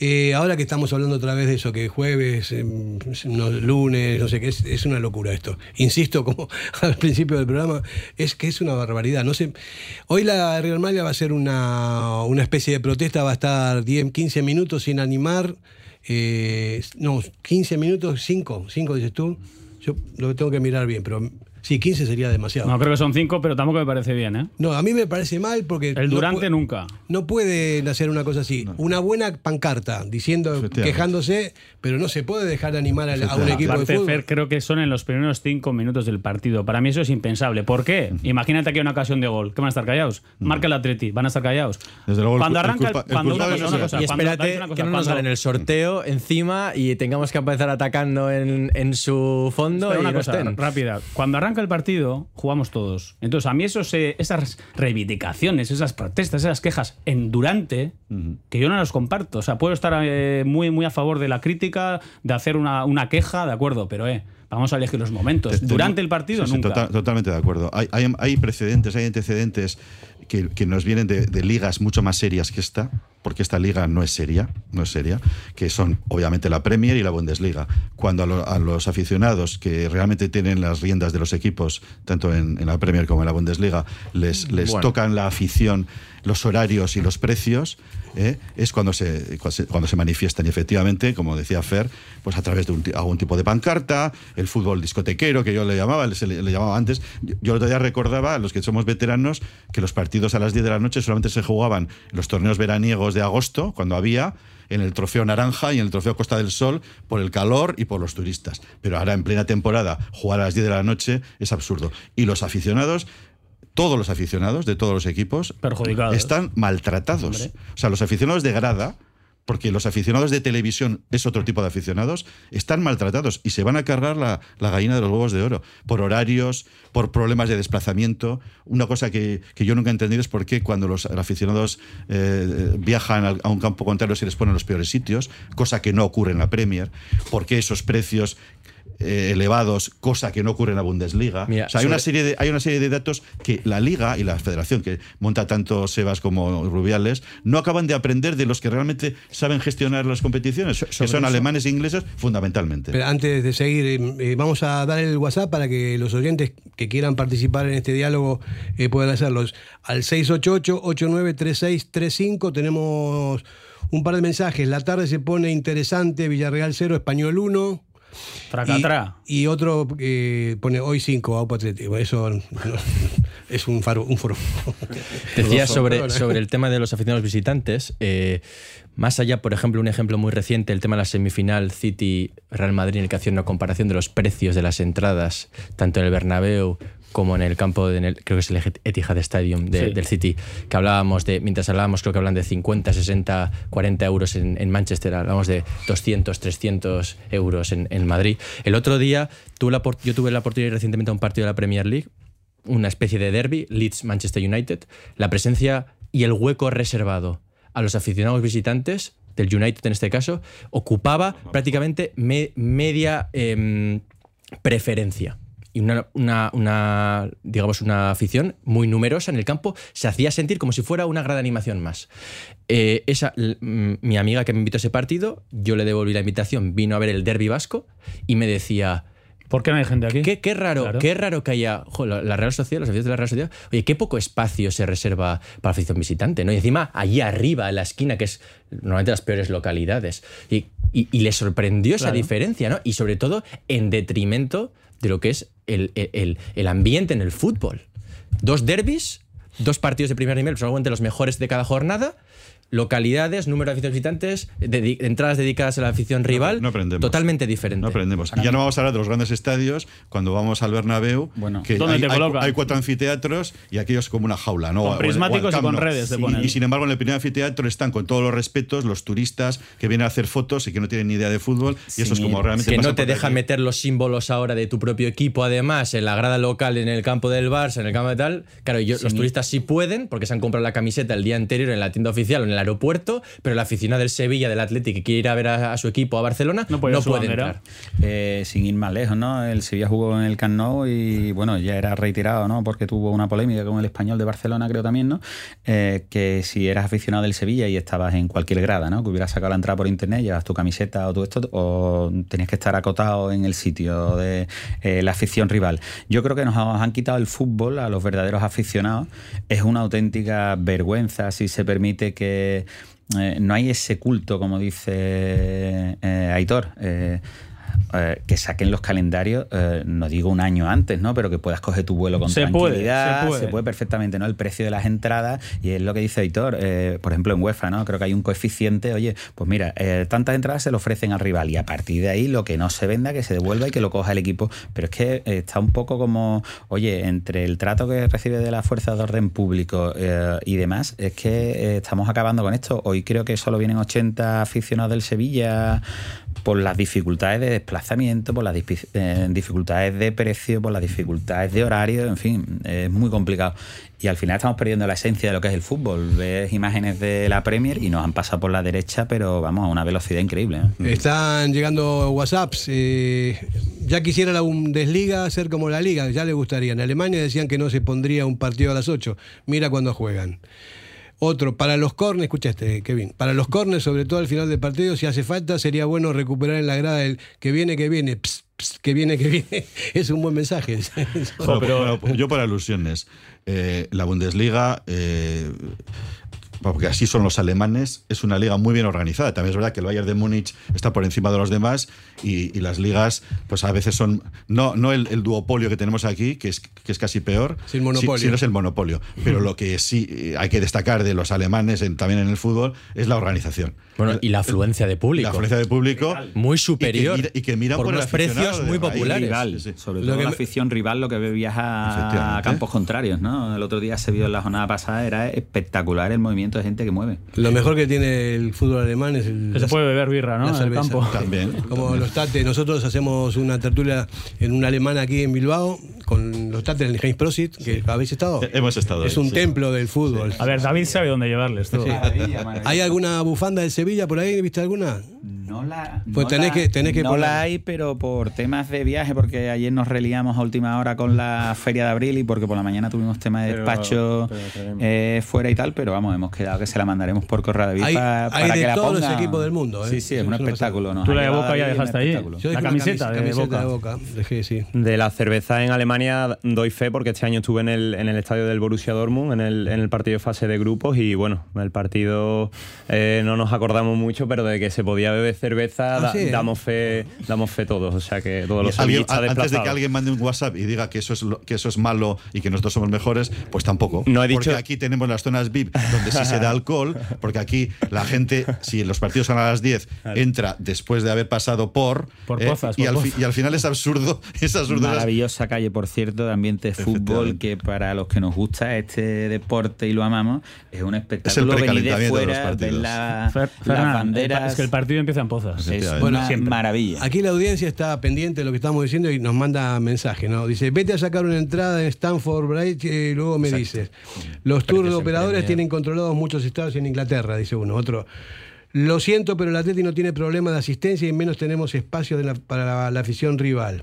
Eh, ahora que estamos hablando otra vez de eso, que jueves, em, lunes, no sé qué, es, una locura esto. Insisto, como al principio del programa, es que es una barbaridad. No sé, hoy la Real Madrid va a ser una, especie de protesta, va a estar 10, 15 minutos sin animar. Eh, no, 15 minutos, 5, 5 dices tú. Yo lo tengo que mirar bien, pero Sí, 15 sería demasiado. No, creo que son 5, pero tampoco me parece bien, ¿eh? No, a mí me parece mal porque... El Durante nunca. No pueden hacer una cosa así. Una buena pancarta diciendo, quejándose, pero no se puede dejar de animar a, un equipo de fútbol. Fer, creo que son en los primeros 5 minutos del partido. Para mí eso es impensable. ¿Por qué? Imagínate que hay una ocasión de gol. ¿Qué van a estar callados? Marca el Atleti, van a estar callados. Desde luego, cuando arranca... El, cuando una cosa, y espérate que no nos salen el sorteo encima y tengamos que empezar atacando en, en su fondo y una cosa rápida. Cuando arranca el partido jugamos todos. Entonces, a mí esos, esas reivindicaciones, esas protestas, esas quejas en durante, que yo no las comparto. O sea, puedo estar eh, muy, muy a favor de la crítica, de hacer una, una queja, de acuerdo, pero eh, vamos a elegir los momentos. Durante el partido, nunca. totalmente de acuerdo. Hay, hay, hay, precedentes, hay antecedentes que, que nos vienen de, de, ligas mucho más serias que esta, porque esta liga no es seria, no es seria, que son obviamente la Premier y la Bundesliga. Cuando a, los aficionados que realmente tienen las riendas de los equipos, tanto en, la Premier como en la Bundesliga, les, les tocan la afición, los horarios y los precios, ¿eh? es cuando se, cuando se manifiestan. Y efectivamente, como decía Fer, pues a través de algún tipo de pancarta, el fútbol discotequero, que yo le llamaba, le, le llamaba antes. Yo, yo, el otro día recordaba, a los que somos veteranos, que los partidos a las 10 de la noche solamente se jugaban los torneos veraniegos de agosto, cuando había en el trofeo Naranja y en el trofeo Costa del Sol por el calor y por los turistas. Pero ahora en plena temporada jugar a las 10 de la noche es absurdo. Y los aficionados todos los aficionados de todos los equipos están maltratados. O sea, los aficionados de grada, porque los aficionados de televisión es otro tipo de aficionados, están maltratados y se van a cargar la, gallina de los huevos de oro por horarios, por problemas de desplazamiento. Una cosa que, yo nunca he entendido es por qué cuando los aficionados eh, viajan a un campo contrario se les ponen los peores sitios, cosa que no ocurre en la Premier, por qué esos precios eh, elevados, cosa que no ocurre en la Bundesliga. hay, una serie de, hay una serie de datos que la Liga y la Federación, que monta tanto Sebas como Rubiales, no acaban de aprender de los que realmente saben gestionar las competiciones, que son alemanes e ingleses fundamentalmente. Pero antes de seguir, eh, eh, vamos a dar el WhatsApp para que los oyentes que quieran participar en este diálogo puedan hacerlos. Al 688-893635 tenemos un par de mensajes. La tarde se pone interesante, Villarreal 0, Español 1. Y, y, otro que pone hoy 5, Aupa Atlético. Eso es un faro, un foro. Decía sobre, sobre el tema de los aficionados visitantes. Eh, más allá, por ejemplo, un ejemplo muy reciente, el tema de la semifinal City-Real Madrid, en el que hacía una comparación de los precios de las entradas, tanto en el Bernabéu como en el campo, de, creo que es el Etihad Stadium del City, que hablábamos de, mientras hablábamos, creo que hablan de 50, 60, 40 euros en, Manchester, hablábamos de 200, 300 euros en, Madrid. El otro día, la, yo tuve la oportunidad recientemente a un partido de la Premier League, una especie de derby, Leeds-Manchester United, la presencia y el hueco reservado a los aficionados visitantes, del United en este caso, ocupaba prácticamente media em, preferencia y una, una, digamos, una afición muy numerosa en el campo se hacía sentir como si fuera una gran animación más. Eh, esa, mi amiga que me invitó a ese partido, yo le devolví la invitación, vino a ver el derby vasco y me decía... ¿Por qué no hay gente aquí? Qué, qué raro, qué raro que haya la, Real Sociedad, los aficionados de la Real Sociedad. Oye, qué poco espacio se reserva para afición visitante, ¿no? Y encima, allí arriba, en la esquina, que es normalmente las peores localidades. Y, y, le sorprendió esa diferencia, ¿no? Y sobre todo en detrimento de lo que es el, el, el ambiente en el fútbol. Dos derbis, dos partidos de primer nivel, probablemente los mejores de cada jornada, localidades, número de aficionados visitantes, de, entradas dedicadas a la afición rival, no, aprendemos. totalmente diferente. No aprendemos. Y ya no vamos a hablar de los grandes estadios cuando vamos al Bernabéu, bueno, que hay, hay, cuatro anfiteatros y aquellos como una jaula, ¿no? Con prismáticos y con redes. y, sin embargo, en el primer anfiteatro están con todos los respetos los turistas que vienen a hacer fotos y que no tienen ni idea de fútbol y eso es como realmente que no te dejan meter los símbolos ahora de tu propio equipo, además en la grada local, en el campo del Barça, en el campo de tal. Claro, los turistas sí pueden porque se han comprado la camiseta el día anterior en la tienda oficial o en el aeropuerto, pero la oficina del Sevilla, del Atlético, que quiere ir a ver a, su equipo a Barcelona, no puede, entrar. Eh, sin ir más lejos, ¿no? El Sevilla jugó en el Camp Nou y, bueno, ya era retirado, ¿no? Porque tuvo una polémica con el español de Barcelona, creo también, ¿no? Eh, que si eras aficionado del Sevilla y estabas en cualquier grada, ¿no? Que hubieras sacado la entrada por internet, llevas tu camiseta o todo esto, o tenías que estar acotado en el sitio de eh, la afición rival. Yo creo que nos han quitado el fútbol a los verdaderos aficionados. Es una auténtica vergüenza si se permite que eh, no hay ese culto, como dice eh, Aitor. Eh, eh, que saquen los calendarios, eh, no digo un año antes, ¿no? Pero que puedas coger tu vuelo con tranquilidad. se, puede. perfectamente, ¿no? El precio de las entradas, y es lo que dice Editor, eh, por ejemplo, en UEFA, ¿no? Creo que hay un coeficiente, oye, pues mira, tantas entradas se le ofrecen al rival y a partir de ahí lo que no se venda, que se devuelva y que lo coja el equipo. Pero es que está un poco como, oye, entre el trato que recibe de la fuerza de orden público y demás, es que estamos acabando con esto. Hoy creo que solo vienen 80 aficionados del Sevilla por las dificultades de desplazamiento, por las eh, dificultades de precio, por las dificultades de horario, en fin, es muy complicado. Y al final estamos perdiendo la esencia de lo que es el fútbol. Ves imágenes de la Premier y nos han pasado por la derecha, pero vamos, a una velocidad increíble. ¿eh? Están llegando WhatsApps. Eh, ya quisiera la Bundesliga ser como la Liga, ya le gustaría. En Alemania decían que no se pondría un partido a las 8. Mira cuando juegan. Otro, para los corners, escucha este, Kevin, para los corners, sobre todo al final del partido, si hace falta, sería bueno recuperar en la grada el que viene, que viene, que viene, que viene. Es un buen mensaje. pero, yo para alusiones, eh, la Bundesliga... Eh, porque así son los alemanes, es una liga muy bien organizada. También es verdad que el Bayern de Múnich está por encima de los demás y, las ligas, pues a veces son, no, no el, duopolio que tenemos aquí, que es, que es casi peor, Sin monopolio. Si, no es el monopolio. Pero lo que sí hay que destacar de los alemanes también en el fútbol es la organización. Bueno, y la afluencia de público. La afluencia de público. Muy superior. Y que, miran por, los precios muy populares. Sobre todo la afición rival, lo que viaja a campos contrarios, ¿no? El otro día se vio en la jornada pasada, era espectacular el movimiento de gente que mueve. Lo mejor que tiene el fútbol alemán es el. Que se puede beber birra, ¿no? en el campo. También. Como los tates. Nosotros hacemos una tertulia en un alemán aquí en Bilbao con los tates del James Prosit, que habéis estado. Hemos estado. Es un templo del fútbol. A ver, David sabe dónde llevarles. Todo. ¿Hay alguna bufanda de Sevilla por ahí? ¿Viste alguna? No la. Pues tenés, que, tenés que. No la hay, pero por temas de viaje, porque ayer nos reliamos a última hora con la Feria de Abril y porque por la mañana tuvimos tema de despacho eh, fuera y tal, pero vamos, hemos quedado que se la mandaremos por correo de hay, para, hay de que todos los equipos del mundo. ¿eh? Sí, sí, es un espectáculo. Tú la de Boca ya dejaste ahí. la camiseta, de, Boca. Dejé, sí. De la cerveza en Alemania doy fe porque este año estuve en el, en el estadio del Borussia Dortmund, en el, en el partido de fase de grupos y bueno, el partido eh, no nos acordamos mucho, pero de que se podía beber cerveza ah, damos fe damos fe todos. O sea que todos los Antes de que alguien mande un WhatsApp y diga que eso es, que eso es malo y que nosotros somos mejores, pues tampoco. No he dicho... Porque aquí tenemos las zonas VIP donde sí se da alcohol, porque aquí la gente, si los partidos son a las 10, entra después de haber pasado por. por, eh, y, al final es absurdo. Es absurdo. Maravillosa calle, por cierto, de ambiente de fútbol, que para los que nos gusta este deporte y lo amamos, es un espectáculo. Es el venir de fuera, de la, las banderas. Es que el partido empieza en Pozas. Es una maravilla. Aquí la audiencia está pendiente de lo que estamos diciendo y nos manda mensaje, ¿no? Dice, vete a sacar una entrada en Stanford Bridge y luego me dices. Los tours de operadores tienen controlados muchos estados en Inglaterra, dice uno. Otro. Lo siento, pero el Atleti no tiene problema de asistencia y menos tenemos espacio para la, afición rival.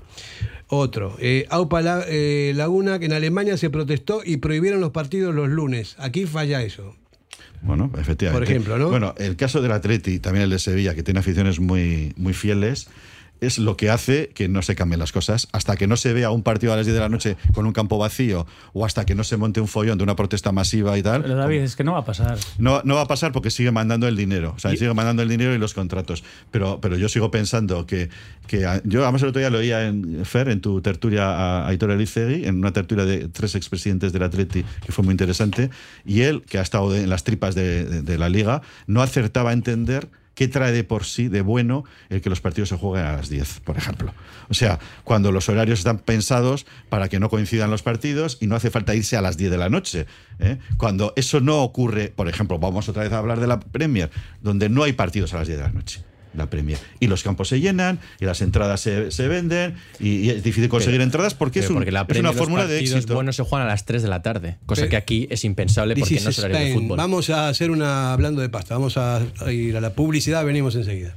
Otro, eh, Aupa eh, Laguna, que en Alemania se protestó y prohibieron los partidos los lunes. Aquí falla eso. Bueno, efectivamente. Por ejemplo, ¿no? Bueno, el caso del Atleti, también el de Sevilla, que tiene aficiones muy, muy fieles, es lo que hace que no se cambien las cosas. Hasta que no se vea un partido a las 10 de la noche con un campo vacío o hasta que no se monte un follón de una protesta masiva y tal. Pero David, es que no va a pasar. No, no va a pasar porque sigue mandando el dinero. O sea, sigue mandando el dinero y los contratos. Pero, pero yo sigo pensando que, que yo, además el otro día lo oía en Fer, en tu tertulia a Aitor Elizegui, en una tertulia de tres expresidentes del Atleti, que fue muy interesante, y él, que ha estado en las tripas de, de la liga, no acertaba a entender ¿qué trae de por sí de bueno el que los partidos se jueguen a las 10, por ejemplo? O sea, cuando los horarios están pensados para que no coincidan los partidos y no hace falta irse a las 10 de la noche. ¿eh? Cuando eso no ocurre, por ejemplo, vamos otra vez a hablar de la Premier, donde no hay partidos a las 10 de la noche la Premier. Y los campos se llenan, y las entradas se, se venden, y, es difícil conseguir entradas porque, es, porque la es, una fórmula de éxito. bueno se juegan a las 3 de la tarde, cosa que aquí es impensable porque no es horario de fútbol. Vamos a hacer una, hablando de pasta, vamos a ir a la publicidad, venimos enseguida.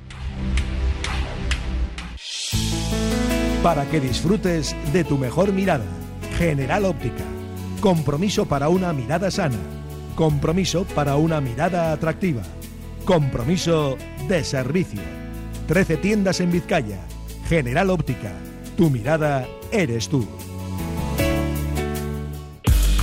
Para que disfrutes de tu mejor mirada. General Óptica. Compromiso para una mirada sana. Compromiso para una mirada atractiva. Compromiso de servicio. 13 tiendas en Vizcaya. General Óptica. Tu mirada eres tú.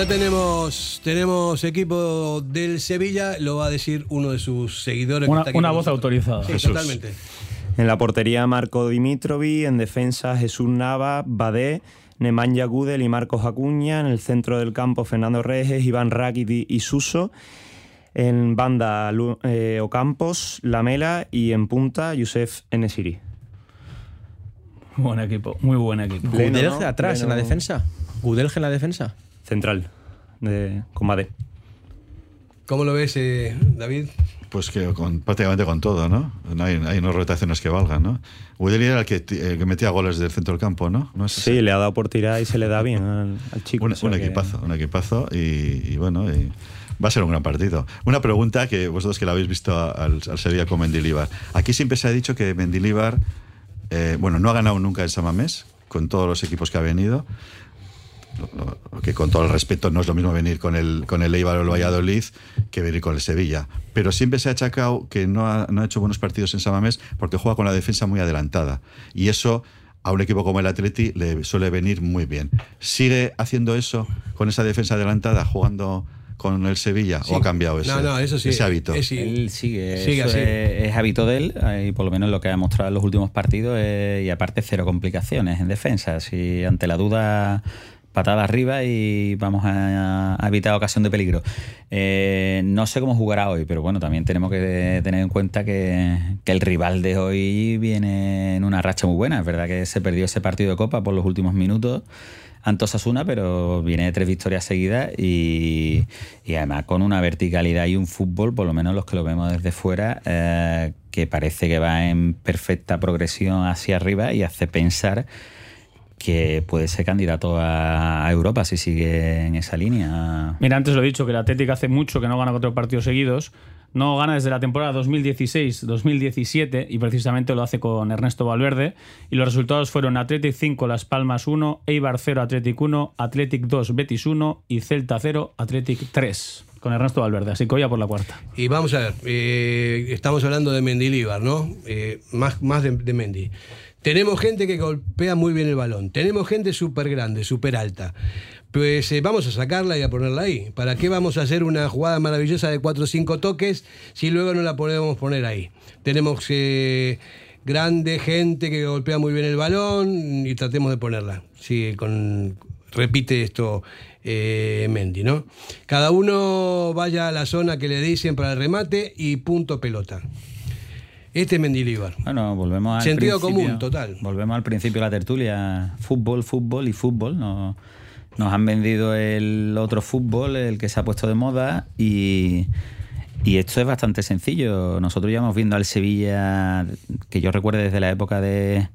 ya tenemos, tenemos equipo del Sevilla, lo va a decir uno de sus seguidores. Una, voz autorizada. Sí, totalmente. En la portería Marco Dimitrovi, en defensa Jesús Nava, Badé, Nemanja Gudel y Marcos Acuña, en el centro del campo Fernando Reyes, Iván Rakiti y Suso, en banda eh, Ocampos, Lamela y en punta Yusef Enesiri. Buen equipo, muy buen equipo. Gudelge atrás en la defensa. Gudelge en la defensa. Central, de Comade. ¿Cómo lo ves, eh, David? Pues que con, prácticamente con todo, ¿no? No hay, hay no rotaciones que valgan, ¿no? Woodley era el que, el que, metía goles del centro del campo, ¿no? ¿No es sí, le ha dado por tirar y se le da bien al, al chico. Un, un equipazo, un equipazo y, y bueno, y va a ser un gran partido. Una pregunta que vosotros que la habéis visto al, al Sevilla con Mendilibar. Aquí siempre se ha dicho que Mendilibar, eh, bueno, no ha ganado nunca en Samamés con todos los equipos que ha venido que con todo el respeto no es lo mismo venir con el, con el Eibar o el Valladolid que venir con el Sevilla. Pero siempre se ha achacado que no ha, no ha hecho buenos partidos en Samamés porque juega con la defensa muy adelantada. Y eso a un equipo como el Atleti le suele venir muy bien. ¿Sigue haciendo eso con esa defensa adelantada, jugando con el Sevilla sí. o ha cambiado ese, no, no, eso sí, ese hábito? Es, él sigue, sigue eso es, es, hábito de él y por lo menos lo que ha mostrado en los últimos partidos es, y aparte cero complicaciones en defensa. Si ante la duda patada arriba y vamos a, evitar ocasión de peligro. Eh, no sé cómo jugará hoy, pero bueno, también tenemos que tener en cuenta que, el rival de hoy viene en una racha muy buena. Es verdad que se perdió ese partido de Copa por los últimos minutos ante Osasuna, pero viene de tres victorias seguidas y, y, además con una verticalidad y un fútbol, por lo menos los que lo vemos desde fuera, eh, que parece que va en perfecta progresión hacia arriba y hace pensar que puede ser candidato a Europa si sigue en esa línea. Mira, antes lo he dicho, que el Atlético hace mucho que no gana cuatro partidos seguidos. No gana desde la temporada 2016-2017 y precisamente lo hace con Ernesto Valverde. Y los resultados fueron Athletic 5, Las Palmas 1, Eibar 0, Athletic 1, Athletic 2, Betis 1 y Celta 0, Athletic 3 con Ernesto Valverde, así que hoy a por la cuarta. Y vamos a ver, eh, estamos hablando de Mendilíbar, ¿no? Eh, más, más de, de Mendy. Tenemos gente que golpea muy bien el balón. Tenemos gente súper grande, súper alta. Pues eh, vamos a sacarla y a ponerla ahí. ¿Para qué vamos a hacer una jugada maravillosa de 4 o 5 toques si luego no la podemos poner ahí? Tenemos eh, grande gente que golpea muy bien el balón y tratemos de ponerla. Sí, con, repite esto eh, Mendy, ¿no? Cada uno vaya a la zona que le dicen para el remate y punto pelota. Este es Mendilibar. Bueno, volvemos al Sentido común, total. Volvemos al principio de la tertulia. Fútbol, fútbol y fútbol. Nos, nos han vendido el otro fútbol, el que se ha puesto de moda y... Y esto es bastante sencillo. Nosotros llevamos viendo al Sevilla, que yo recuerdo desde la época de,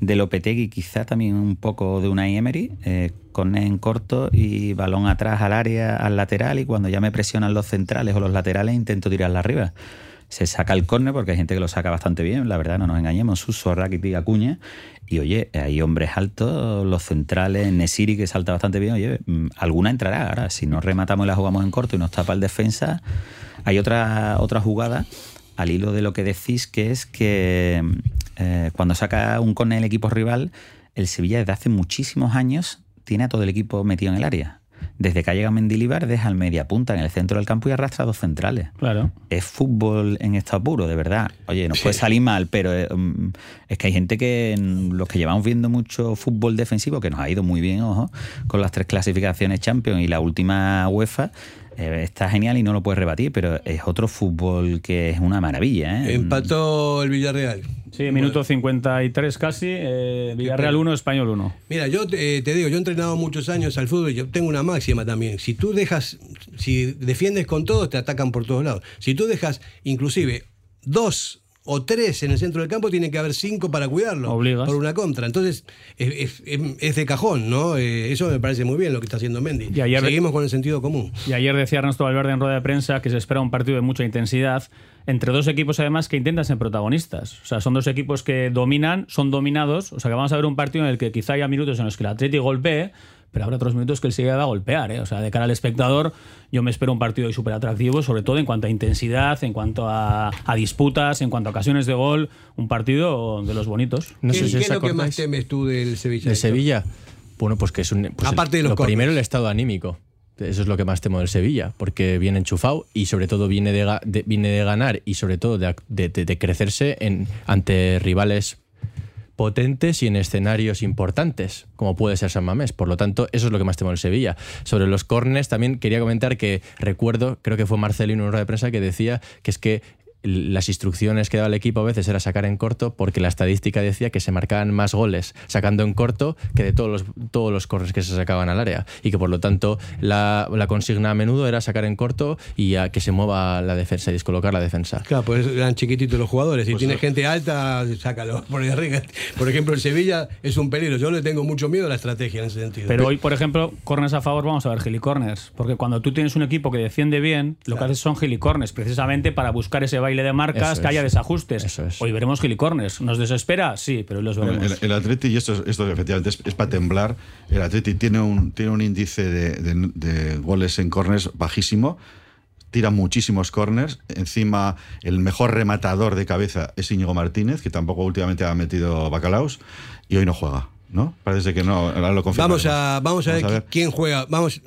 de Lopetegui, quizá también un poco de una Emery, eh, con en corto y balón atrás al área, al lateral, y cuando ya me presionan los centrales o los laterales intento tirarla arriba se saca el córner porque hay gente que lo saca bastante bien, la verdad, no nos engañemos, Suso, Rakitic, Acuña, y oye, hay hombres altos, los centrales, Nesiri que salta bastante bien, oye, alguna entrará, ahora si no rematamos y la jugamos en corto y nos tapa el defensa, hay otra, otra jugada al hilo de lo que decís, que es que eh, cuando saca un córner el equipo rival, el Sevilla desde hace muchísimos años tiene a todo el equipo metido en el área desde que ha llegado Mendilibar, deja al media punta en el centro del campo y arrastra dos centrales. Claro. Es fútbol en estado puro, de verdad. Oye, nos sí. puede salir mal, pero es, es que hay gente que, los que llevamos viendo mucho fútbol defensivo, que nos ha ido muy bien, ojo, con las tres clasificaciones Champions y la última UEFA, eh, está genial y no lo puedes rebatir, pero es otro fútbol que es una maravilla. ¿eh? Empató el Villarreal. Sí, minuto 53 casi, eh, Villarreal 1, Español 1. Mira, yo te, te, digo, yo he entrenado muchos años al fútbol y yo tengo una máxima también. Si tú dejas, si defiendes con todos, te atacan por todos lados. Si tú dejas inclusive dos o tres en el centro del campo, tiene que haber cinco para cuidarlo. Obligas. Por una contra. Entonces, es, es, es de cajón, ¿no? Eh, eso me parece muy bien lo que está haciendo Mendy. Y ayer, Seguimos con el sentido común. Y ayer decía Ernesto Valverde en rueda de prensa que se espera un partido de mucha intensidad entre dos equipos además que intentan ser protagonistas. O sea, son dos equipos que dominan, son dominados. O sea, que vamos a ver un partido en el que quizá haya minutos en los que el Atleti golpee, pero habrá otros minutos que el Sevilla va a golpear. ¿eh? O sea, de cara al espectador, yo me espero un partido súper atractivo, sobre todo en cuanto a intensidad, en cuanto a, a, disputas, en cuanto a ocasiones de gol. Un partido de los bonitos. No ¿Qué, sé si ¿qué es lo que más temes tú del Sevilla? ¿De Sevilla? Bueno, pues que es un. Pues Aparte el, de los lo cortes. primero, el estado anímico. Eso es lo que más temo del Sevilla, porque viene enchufado y sobre todo viene de, de viene de ganar y sobre todo de, de, de crecerse en, ante rivales potentes y en escenarios importantes, como puede ser San Mamés. Por lo tanto, eso es lo que más temo el Sevilla. Sobre los cornes, también quería comentar que recuerdo, creo que fue Marcelino en una rueda de prensa, que decía que es que las instrucciones que daba el equipo a veces era sacar en corto porque la estadística decía que se marcaban más goles sacando en corto que de todos los, todos los corners que se sacaban al área y que por lo tanto la, la consigna a menudo era sacar en corto y a que se mueva la defensa y descolocar la defensa. Claro, pues eran chiquititos los jugadores. Si pues tienes gente alta, sácalo por arriba. Por ejemplo, el Sevilla es un peligro. Yo le tengo mucho miedo a la estrategia en ese sentido. Pero hoy, por ejemplo, corners a favor, vamos a ver gilicorners. Porque cuando tú tienes un equipo que defiende bien, lo que haces son gilicornes, precisamente para buscar ese baile de marcas, que haya desajustes. Hoy veremos gilicornes. ¿Nos desespera? Sí, pero hoy los veremos. El, Atleti, y esto, esto efectivamente es, para temblar, el Atleti tiene un, tiene un índice de, goles en corners bajísimo tira muchísimos corners. Encima, el mejor rematador de cabeza es Íñigo Martínez, que tampoco últimamente ha metido bacalaos, y hoy no juega. ¿No? Parece que no, ahora lo Vamos a, vamos a, ver, quién juega. Vamos,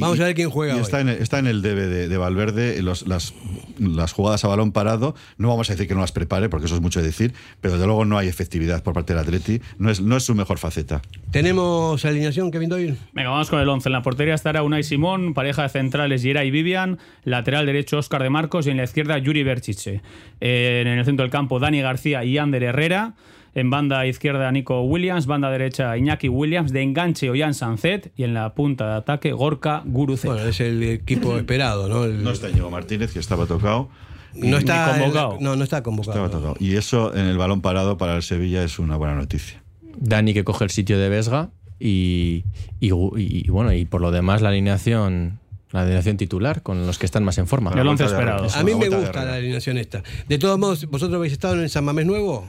Vamos a ver quién juega. Está, en, está, en, el debe de, Valverde, las, las, jugadas a balón parado. No vamos a decir que no las prepare, porque eso es mucho decir, pero de luego no hay efectividad por parte del Atleti. No es, no es su mejor faceta. ¿Tenemos alineación, Kevin Doyle? Venga, vamos con el 11. En la portería estará Unai Simón, pareja de centrales Yera y Vivian, lateral derecho Oscar de Marcos y en la izquierda Yuri Berchiche. en el centro del campo Dani García y Ander Herrera. En banda izquierda Nico Williams, banda derecha Iñaki Williams, de enganche Ollán Sanzet y en la punta de ataque Gorka Gurucet. Bueno, es el equipo esperado, ¿no? No está Íñigo Martínez, que estaba tocado. No está convocado. no, no está convocado. Y eso en el balón parado para el Sevilla es una buena noticia. Dani que coge el sitio de Vesga y, y, bueno, y por lo demás la alineación la alineación titular, con los que están más en forma. El once esperado. A mí me gusta la alineación esta. De todos modos, ¿vosotros habéis estado en el San Mamés Nuevo?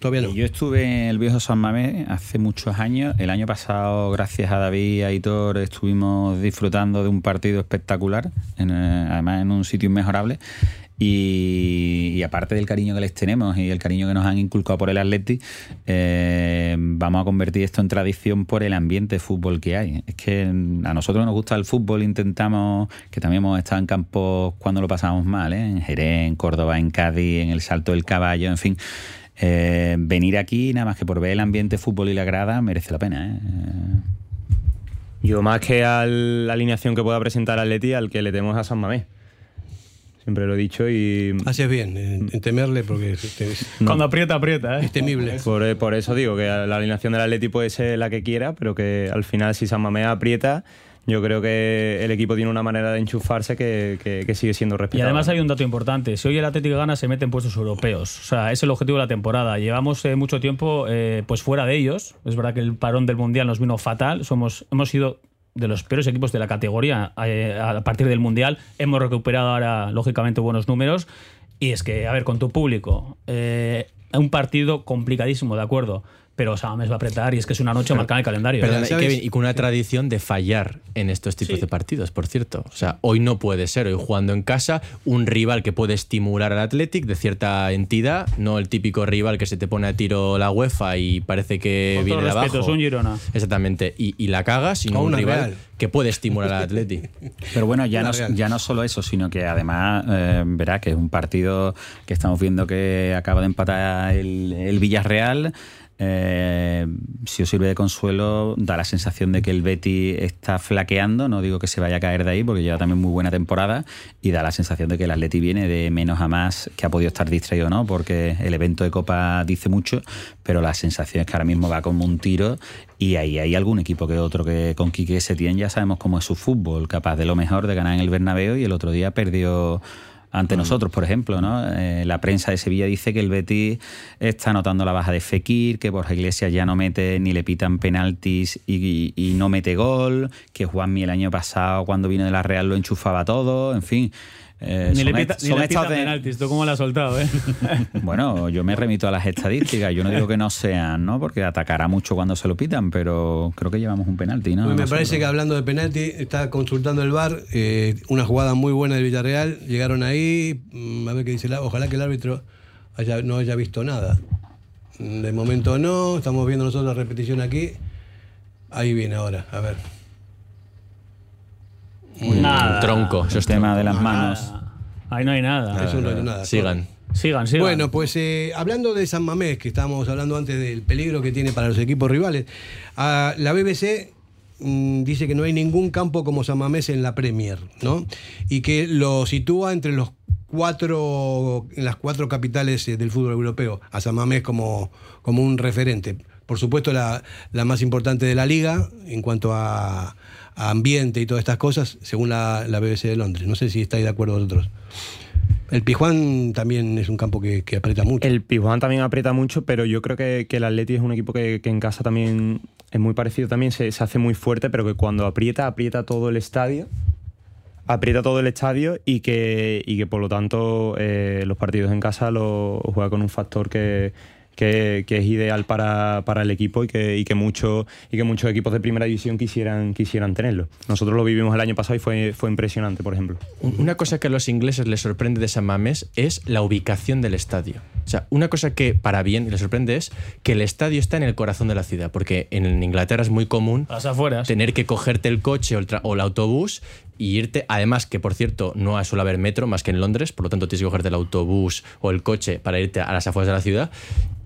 Todavía no. Yo estuve en el viejo San Mamés hace muchos años. El año pasado, gracias a David y a Hitor, estuvimos disfrutando de un partido espectacular, eh, además en un sitio inmejorable. Y, aparte del cariño que les tenemos y el cariño que nos han inculcado por el Atleti, eh, vamos a convertir esto en tradición por el ambiente de fútbol que hay. Es que a nosotros nos gusta el fútbol, intentamos, que también hemos estado en campos cuando lo pasamos mal, ¿eh? en Jerez, en Córdoba, en Cádiz, en el Salto del Caballo, en fin. Eh, venir aquí, nada más que por ver el ambiente fútbol y la grada, merece la pena. Yo más que a la alineación que pueda presentar Atleti, al que le tenemos a San Mamés siempre lo he dicho y... Haces bien en, temerle porque... Cuando aprieta, aprieta, ¿eh? Es temible. Por, por, eso digo que la alineación del Atleti puede ser la que quiera, pero que al final si San Mamés aprieta... Yo creo que el equipo tiene una manera de enchufarse que, que, sigue siendo respetable. Y además hay un dato importante. Si hoy el Atlético gana, se mete en puestos europeos. O sea, es el objetivo de la temporada. Llevamos eh, mucho tiempo eh, pues fuera de ellos. Es verdad que el parón del Mundial nos vino fatal. Somos, hemos sido de los peores equipos de la categoría eh, a partir del Mundial. Hemos recuperado ahora, lógicamente, buenos números. Y es que, a ver, con tu público, eh, un partido complicadísimo, ¿de acuerdo? Pero Samames va a apretar y es que es una noche marcada en el calendario. y con una tradición de fallar en estos tipos de partidos, por cierto. O sea, hoy no puede ser, hoy jugando en casa, un rival que puede estimular al Athletic de cierta entidad, no el típico rival que se te pone a tiro la UEFA y parece que viene de abajo. un Girona. Exactamente, y, la caga, sino un rival que puede estimular al Athletic. Pero bueno, ya no, ya no solo eso, sino que además, eh, verá que es un partido que estamos viendo que acaba de empatar el, el Villarreal. Eh, si os sirve de consuelo, da la sensación de que el Betty está flaqueando, no digo que se vaya a caer de ahí porque lleva también muy buena temporada y da la sensación de que el Atleti viene de menos a más, que ha podido estar distraído no, porque el evento de Copa dice mucho, pero la sensación es que ahora mismo va como un tiro y ahí hay algún equipo que otro que con Quique Setién ya sabemos cómo es su fútbol, capaz de lo mejor de ganar en el Bernabéu y el otro día perdió ante mm. nosotros, por ejemplo. ¿no? Eh, la prensa de Sevilla dice que el Betis está notando la baja de Fekir, que Borja Iglesias ya no mete ni le pitan penaltis y, y no mete gol, que Juanmi el año pasado cuando vino de la Real lo enchufaba todo, en fin. Eh, ni le pita, penaltis, ¿tú cómo lo has soltado? Eh? bueno, yo me remito a las estadísticas. Yo no digo que no sean, ¿no? Porque atacará mucho cuando se lo pitan, pero creo que llevamos un penalti, ¿no? me parece que hablando de penalti, está consultando el VAR, eh, una jugada muy buena del Villarreal. Llegaron ahí, mm, a ver qué dice la. Ojalá que el árbitro no haya visto nada. De momento no, estamos viendo nosotros la repetición aquí. Ahí viene ahora, a ver. Nada. tronco, esos tema de las manos. Ahí no hay nada. Eso no hay nada. Sigan. Sigan, sigan. Bueno, pues eh, hablando de San Mamés, que estábamos hablando antes del peligro que tiene para los equipos rivales, la BBC mm, dice que no hay ningún campo como San Mamés en la Premier, ¿no? Y que lo sitúa entre los cuatro, en las cuatro capitales eh, del fútbol europeo, a San Mamés como, como un referente. Por supuesto, la, la más importante de la liga en cuanto a, ambiente y todas estas cosas, según la, la, BBC de Londres. No sé si estáis de acuerdo vosotros. El Pijuán también es un campo que, aprieta mucho. El Pijuán también aprieta mucho, pero yo creo que, el Atleti es un equipo que, en casa también es muy parecido, también se, se hace muy fuerte, pero que cuando aprieta, aprieta todo el estadio aprieta todo el estadio y que, y que por lo tanto eh, los partidos en casa lo juega con un factor que, que, es ideal para, el equipo y que, y que, mucho, y que muchos equipos de primera división quisieran, quisieran tenerlo. Nosotros lo vivimos el año pasado y fue, fue impresionante, por ejemplo. Una cosa que a los ingleses les sorprende de San Mamés es la ubicación del estadio. O sea, una cosa que para bien les sorprende es que el estadio está en el corazón de la ciudad, porque en Inglaterra es muy común tener que cogerte el coche o el, o el autobús y irte, además que por cierto no suele haber metro más que en Londres, por lo tanto tienes que cogerte el autobús o el coche para irte a las afueras de la ciudad.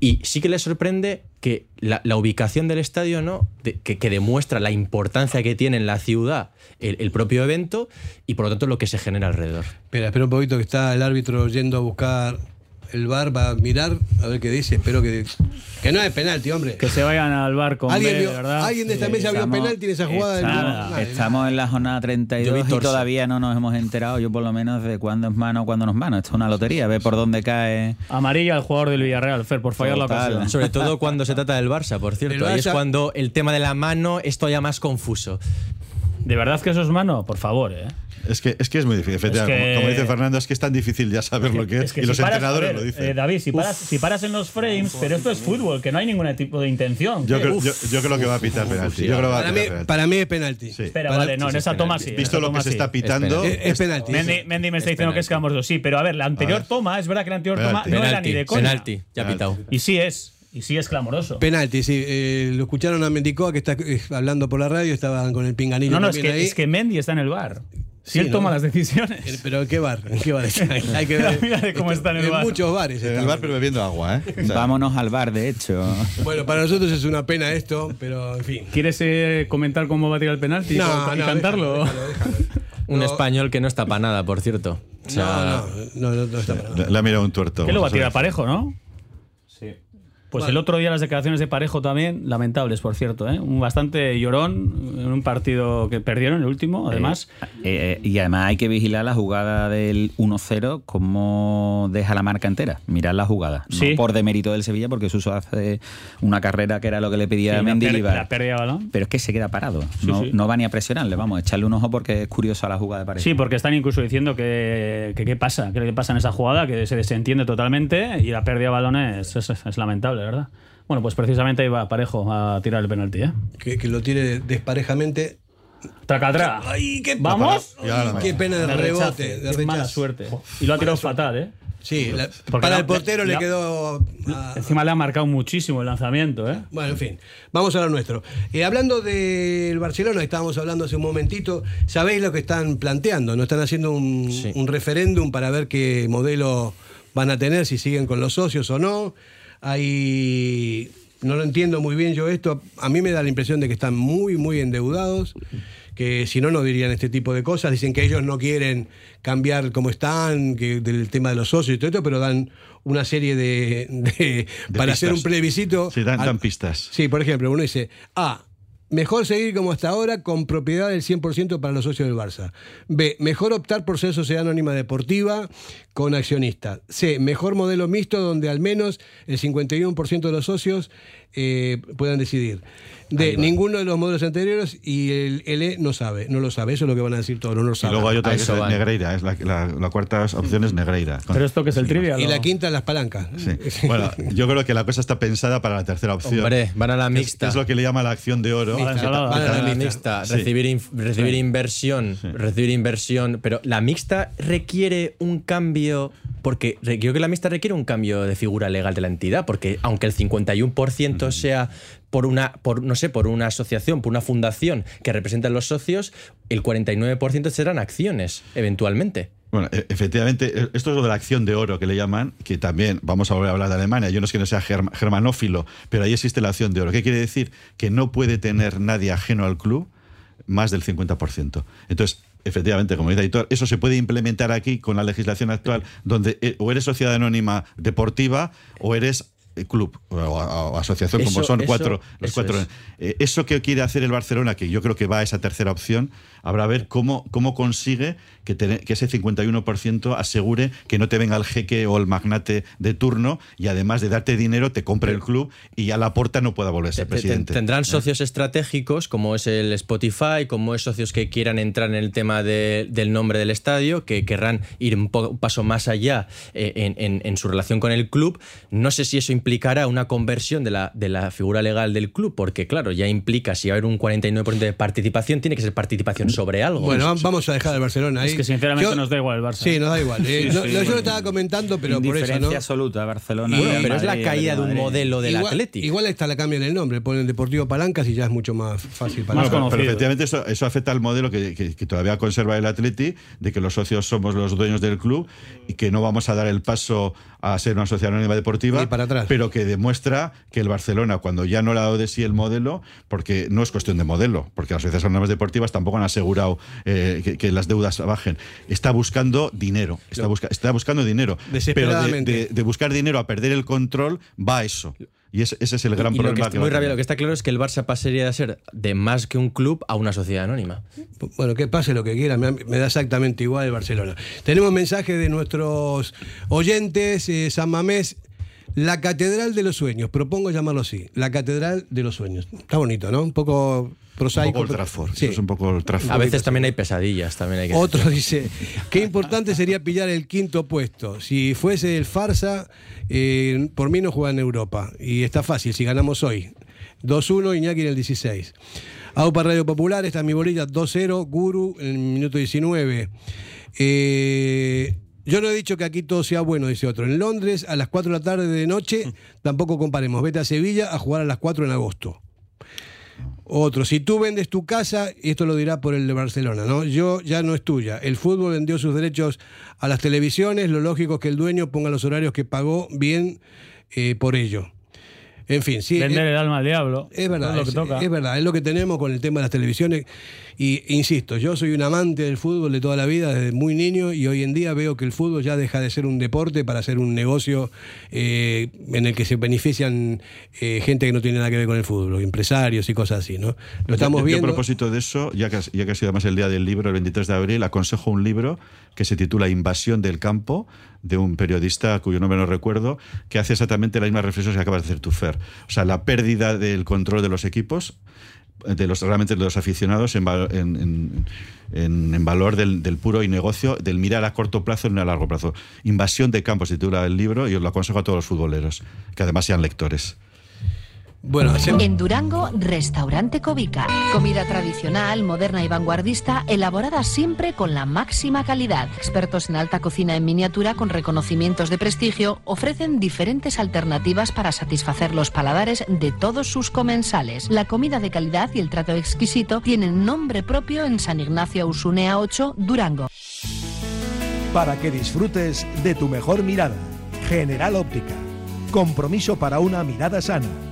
Y sí que les sorprende que la, ubicación del estadio, ¿no? que, demuestra la importancia que tiene en la ciudad el, el, propio evento y por lo tanto lo que se genera alrededor. Espera, espera un poquito que está el árbitro yendo a buscar el bar va a mirar a ver qué dice. Espero que. Que no es penalti, hombre. Que se vayan al bar con ¿Alguien, B, ¿verdad? ¿Alguien de esta mesa vio penalti en esa jugada del Estamos en la jornada 32 y todavía no nos hemos enterado, yo por lo menos, de cuándo es mano o cuándo no es mano. Esto es una lotería, ve por dónde cae. Amarilla al jugador del Villarreal, Fer, por fallar la ocasión. Sobre todo cuando se trata del Barça, por cierto. Ahí es cuando el tema de la mano es todavía más confuso. ¿De verdad que eso es mano? Por favor, ¿eh? Es que, es que es muy difícil. como, dice Fernando, es que es tan difícil ya saber lo que es. y los entrenadores lo dicen. Eh, David, si paras, si paras, en los frames, pero esto es fútbol, que no hay ningún tipo de intención. Yo, creo, yo, creo, que va a pitar penalti. Yo creo para, mí, para, mí, es penalti. Espera, vale, no, en esa toma sí. Visto lo que se está pitando. Es, penalti. Mendy, me está diciendo que es dos. Sí, pero a ver, la anterior toma, es verdad que la anterior toma no era ni de coña. Penalti, ya pitado. Y sí es. Y sí es clamoroso. Penalti, sí. Eh, lo escucharon a Mendicoa que está eh, hablando por la radio, estaban con el pinganillo. No, no, es que, es que Mendy está en el bar. Si él toma las decisiones. Pero ¿en qué bar? ¿En qué bar Hay que ver. Mira cómo está en el bar. En muchos bares. En el bar, pero bebiendo agua, ¿eh? Vámonos al bar, de hecho. Bueno, para nosotros es una pena esto, pero en fin. ¿Quieres eh, comentar cómo va a tirar el penalti no, y, cantarlo? un español que no está para nada, por cierto. no, no, no, no, está para nada. Le ha mirado un tuerto. ¿Qué lo va a tirar parejo, no? Pues el otro día las declaraciones de Parejo también, lamentables, por cierto. ¿eh? Un bastante llorón en un partido que perdieron, el último, eh, además. Eh, y además hay que vigilar la jugada del 1-0, cómo deja la marca entera. Mirar la jugada. No por demérito del Sevilla, porque Suso hace una carrera que era lo que le pedía a Mendy. La, pérdida balón. Pero es que se queda parado. no, va ni a presionarle. Vamos, a echarle un ojo porque es curiosa la jugada de Parejo. Sí, porque están incluso diciendo que, qué pasa, qué pasa en esa jugada, que se desentiende totalmente y la pérdida de balones es lamentable. ¿Verdad? Bueno, pues precisamente iba Parejo a tirar el penalti, ¿eh? Que, lo tire desparejamente. Tracatra. ¡Ay, qué ¿Vamos? qué pena de, rebote, de mala suerte. Y lo ha tirado fatal, ¿eh? Sí, para el portero le, quedó. encima le ha marcado muchísimo el lanzamiento, ¿eh? Bueno, en fin, vamos a lo nuestro. Eh, hablando del Barcelona, estábamos hablando hace un momentito, sabéis lo que están planteando, ¿no? Están haciendo un, un referéndum para ver qué modelo van a tener, si siguen con los socios o no. Hay, no lo entiendo muy bien yo esto, a mí me da la impresión de que están muy, muy endeudados, que si no, no dirían este tipo de cosas, dicen que ellos no quieren cambiar como están, que del tema de los socios y todo esto, pero dan una serie de... para hacer un plebiscito... Sí, dan, pistas. Sí, por ejemplo, uno dice, ah, Mejor seguir como hasta ahora con propiedad del 100% para los socios del Barça. B. Mejor optar por ser sociedad anónima deportiva con accionista. C. Mejor modelo mixto donde al menos el 51% de los socios eh, puedan decidir de ninguno de los modelos anteriores y el L no sabe, no lo sabe. Eso es lo que van a decir todos, no lo saben. Y luego hay otra que es Negreira, es la, cuarta opción es Negreira. Pero esto que es el trivial. Y la quinta las palancas. Bueno, yo creo que la cosa está pensada para la tercera opción. Hombre, van a la mixta. Es, lo que le llama la acción de oro. Van a la mixta. Recibir, recibir inversión, recibir inversión. Pero la mixta requiere un cambio porque creo que la mixta requiere un cambio de figura legal de la entidad, porque aunque el 51% sea por una, por, no sé, por una asociación, por una fundación que representa a los socios, el 49% serán acciones, eventualmente. Bueno, e, efectivamente, e, esto es lo de la acción de oro que le llaman, que también vamos a volver a hablar de Alemania. Yo no es que no sea germanófilo, pero ahí existe la acción de oro. ¿Qué quiere decir? Que no puede tener nadie ajeno al club más del 50%. Entonces, efectivamente, como dice Aitor, eso se puede implementar aquí con la legislación actual, donde eh, o eres sociedad anónima deportiva o eres club o, asociación, como son cuatro, los cuatro. Eh, eso que quiere hacer el Barcelona, que yo creo que va a esa tercera opción, habrá a ver cómo, cómo consigue que, que ese 51% asegure que no te venga el jeque o el magnate de turno y además de darte dinero te compre el club y ya la porta no pueda volverse presidente. Tendrán ¿Eh? socios estratégicos como es el Spotify, como es socios que quieran entrar en el tema del nombre del estadio, que querrán ir un, paso más allá en, su relación con el club. No sé si eso implicará una conversión de la, de la figura legal del club, porque claro, ya implica si va a haber un 49% de participación, tiene que ser participación sobre algo. Bueno, vamos a dejar al Barcelona ahí. Es que sinceramente nos da igual el Barça. Sí, nos da igual. Eh, yo lo estaba comentando, pero por eso, ¿no? absoluta, Barcelona. pero es la caída de, un modelo del Atlético. Igual está la cambia en el nombre, ponen Deportivo Palancas y ya es mucho más fácil para pero, pero efectivamente eso, eso, afecta al modelo que, que, todavía conserva el Atleti, de que los socios somos los dueños del club y que no vamos a dar el paso a ser una sociedad anónima deportiva, para atrás. pero que demuestra que el Barcelona, cuando ya no le ha dado de sí el modelo, porque no es cuestión de modelo, porque las sociedades anónimas deportivas tampoco han asegurado eh, que, las deudas bajen, está buscando dinero, está, está buscando dinero, pero de, de buscar dinero a perder el control va a eso. Y ese, es el gran problema. que muy rápido, lo que está claro es que el Barça pasaría de ser de más que un club a una sociedad anónima. Bueno, que pase lo que quiera, me, da exactamente igual el Barcelona. Tenemos mensajes de nuestros oyentes, eh, San Mamés. La Catedral de los Sueños, propongo llamarlo así, la Catedral de los Sueños. Está bonito, ¿no? Un poco prosaico. Un poco el es un poco el A veces también hay pesadillas. También hay que Otro dice, qué importante sería pillar el quinto puesto. Si fuese el Farsa, eh, por mí no juega en Europa. Y está fácil, si ganamos hoy. 2-1, Iñaki en el 16. AUPA Radio Popular, está mi bolilla 2-0, Guru en el minuto 19. Eh, yo no he dicho que aquí todo sea bueno, dice otro. En Londres, a las 4 de la tarde de noche, tampoco comparemos. Vete a Sevilla a jugar a las 4 en agosto. Otro, si tú vendes tu casa, y esto lo dirá por el de Barcelona, ¿no? Yo ya no es tuya. El fútbol vendió sus derechos a las televisiones, lo lógico es que el dueño ponga los horarios que pagó bien eh, por ello. En fin, sí. Vender el alma al diablo. Es verdad, es, lo que es verdad, es lo que tenemos con el tema de las televisiones. Y insisto, yo soy un amante del fútbol de toda la vida, desde muy niño, y hoy en día veo que el fútbol ya deja de ser un deporte para ser un negocio eh, en el que se benefician eh, gente que no tiene nada que ver con el fútbol, empresarios y cosas así, ¿no? Lo estamos viendo. a propósito de eso, ya que, ya que ha sido además el día del libro, el 23 de abril, aconsejo un libro que se titula Invasión del campo, de un periodista cuyo nombre no recuerdo, que hace exactamente la misma reflexión que acabas de hacer tu, Fer. O sea, la pérdida del control de los equipos de los realmente de los aficionados en, en, en, valor del, del, puro y negocio, del mirar a corto plazo y no a largo plazo. Invasión de campos titula el libro y os lo aconsejo a todos los futboleros, que además sean lectores. Bueno, En Durango, Restaurante Covica. Comida tradicional, moderna y vanguardista, elaborada siempre con la máxima calidad. Expertos en alta cocina en miniatura con reconocimientos de prestigio ofrecen diferentes alternativas para satisfacer los paladares de todos sus comensales. La comida de calidad y el trato exquisito tienen nombre propio en San Ignacio Usunea 8, Durango. Para que disfrutes de tu mejor mirada. General Óptica. Compromiso para una mirada sana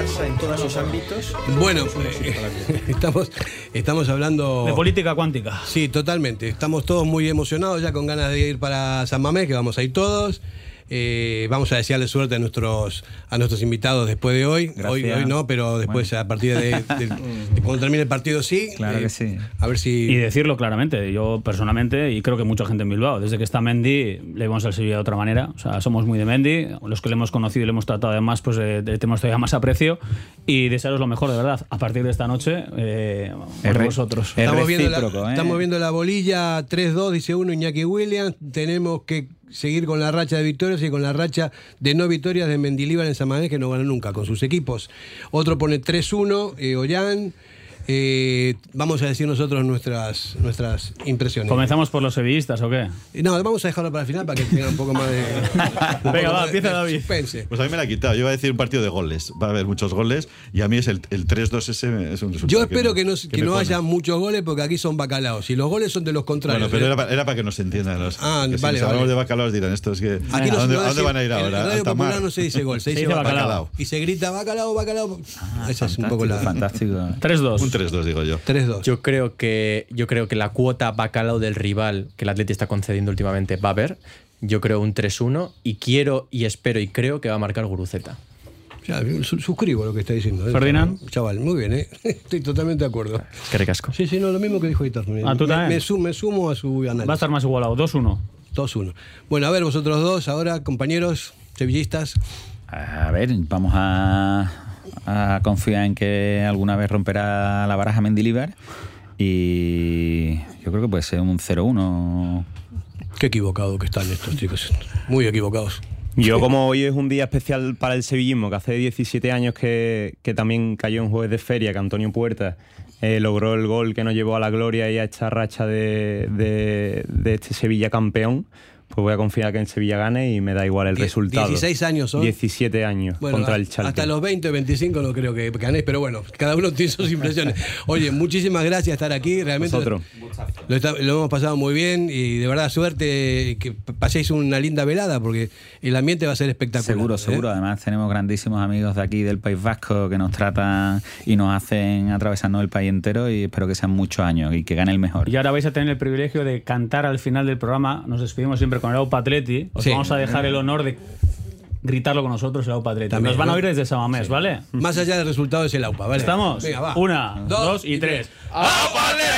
Barça en todos sus ámbitos. Bueno, estamos, estamos hablando... De política cuántica. Sí, totalmente. Estamos todos muy emocionados ya con ganas de ir para San Mamés, que vamos a ir todos. Eh, vamos a desearle suerte a nuestros, a nuestros invitados después de hoy. Hoy, hoy no, pero después a partir de, cuando termine el partido sí. Claro que sí. A ver si. Y decirlo claramente, yo personalmente, y creo que mucha gente en Bilbao, desde que está Mendy, le vamos al Sevilla de otra manera. O sea, somos muy de Mendy, los que le hemos conocido y le hemos tratado además, pues eh, tenemos todavía más aprecio. Y desearos lo mejor, de verdad, a partir de esta noche, eh, por vosotros. Estamos viendo, la, estamos viendo la bolilla 3-2, dice uno, Iñaki Williams. Tenemos que seguir con la racha de victorias y con la racha de no victorias de Mendilibar en Samamés, que no gana nunca con sus equipos. Otro pone 3-1, eh, Ollán. Eh, vamos a decir nosotros nuestras, nuestras impresiones. ¿Comenzamos por los sevillistas o qué? No, vamos a dejarlo para el final para que tenga un poco más de. Venga, va, empieza David. Pues a mí me la ha quitado. Yo iba a decir un partido de goles. Va a haber muchos goles y a mí es el, el 3-2 ese es un resultado. Yo espero que, no, que, no haya muchos goles porque aquí son bacalaos. Y los goles son de los contrarios. Bueno, pero ¿eh? era, para, que nos entiendan. Los, ah, vale. Si hablamos de bacalaos dirán esto es que. Aquí ¿A, dónde, van a ir ahora? En el Radio Popular no se dice gol, se, dice bacalao. Y se grita bacalao, bacalao. Ah, Esa es un poco la. Fantástico. 3-2. Un 3-2, digo yo. 3 yo creo que yo creo que la cuota bacalao del rival que el Atleti está concediendo últimamente va a haber. Yo creo un 3-1 y quiero y espero y creo que va a marcar Guruceta. Ya, suscribo lo que está diciendo. ¿eh? Ferdinand. Chaval, muy bien, ¿eh? estoy totalmente de acuerdo. Es que recasco. Sí, sí, no, lo mismo que dijo Hitor. Ah, ¿tú me, me, sumo, me, sumo a su análisis. Va a estar más igualado, 2-1. 2-1. Bueno, a ver, vosotros dos, ahora, compañeros sevillistas. A ver, vamos a, a confiar en que alguna vez romperá la baraja Mendilibar y yo creo que puede ser un 0-1. Qué equivocado que están estos chicos. Muy equivocados. Yo como hoy es un día especial para el sevillismo, que hace 17 años que, también cayó en jueves de feria, que Antonio Puerta eh, logró el gol que nos llevó a la gloria y a esta racha de, de este Sevilla campeón pues voy a confiar que en Sevilla gane y me da igual el resultado. 16 años son. 17 años contra el Chalke. Hasta los 20 o 25 no creo que ganéis, pero bueno, cada uno tiene sus impresiones. Oye, muchísimas gracias por estar aquí. Realmente lo, lo, hemos pasado muy bien y de verdad suerte que paséis una linda velada porque el ambiente va a ser espectacular. Seguro, ¿eh? seguro. Además tenemos grandísimos amigos de aquí del País Vasco que nos tratan y nos hacen atravesarnos el país entero y espero que sean muchos años y que gane el mejor. Y ahora vais a tener el privilegio de cantar al final del programa. Nos despedimos siempre con el Aupa Atleti, os vamos a dejar el honor de gritarlo con nosotros el Aupa Atleti. Nos van a oír desde Samamés, ¿vale? Más allá del resultado es el Aupa, ¿vale? ¿Estamos? Venga, va. Una, dos, y, tres. ¡Aupa Atleti!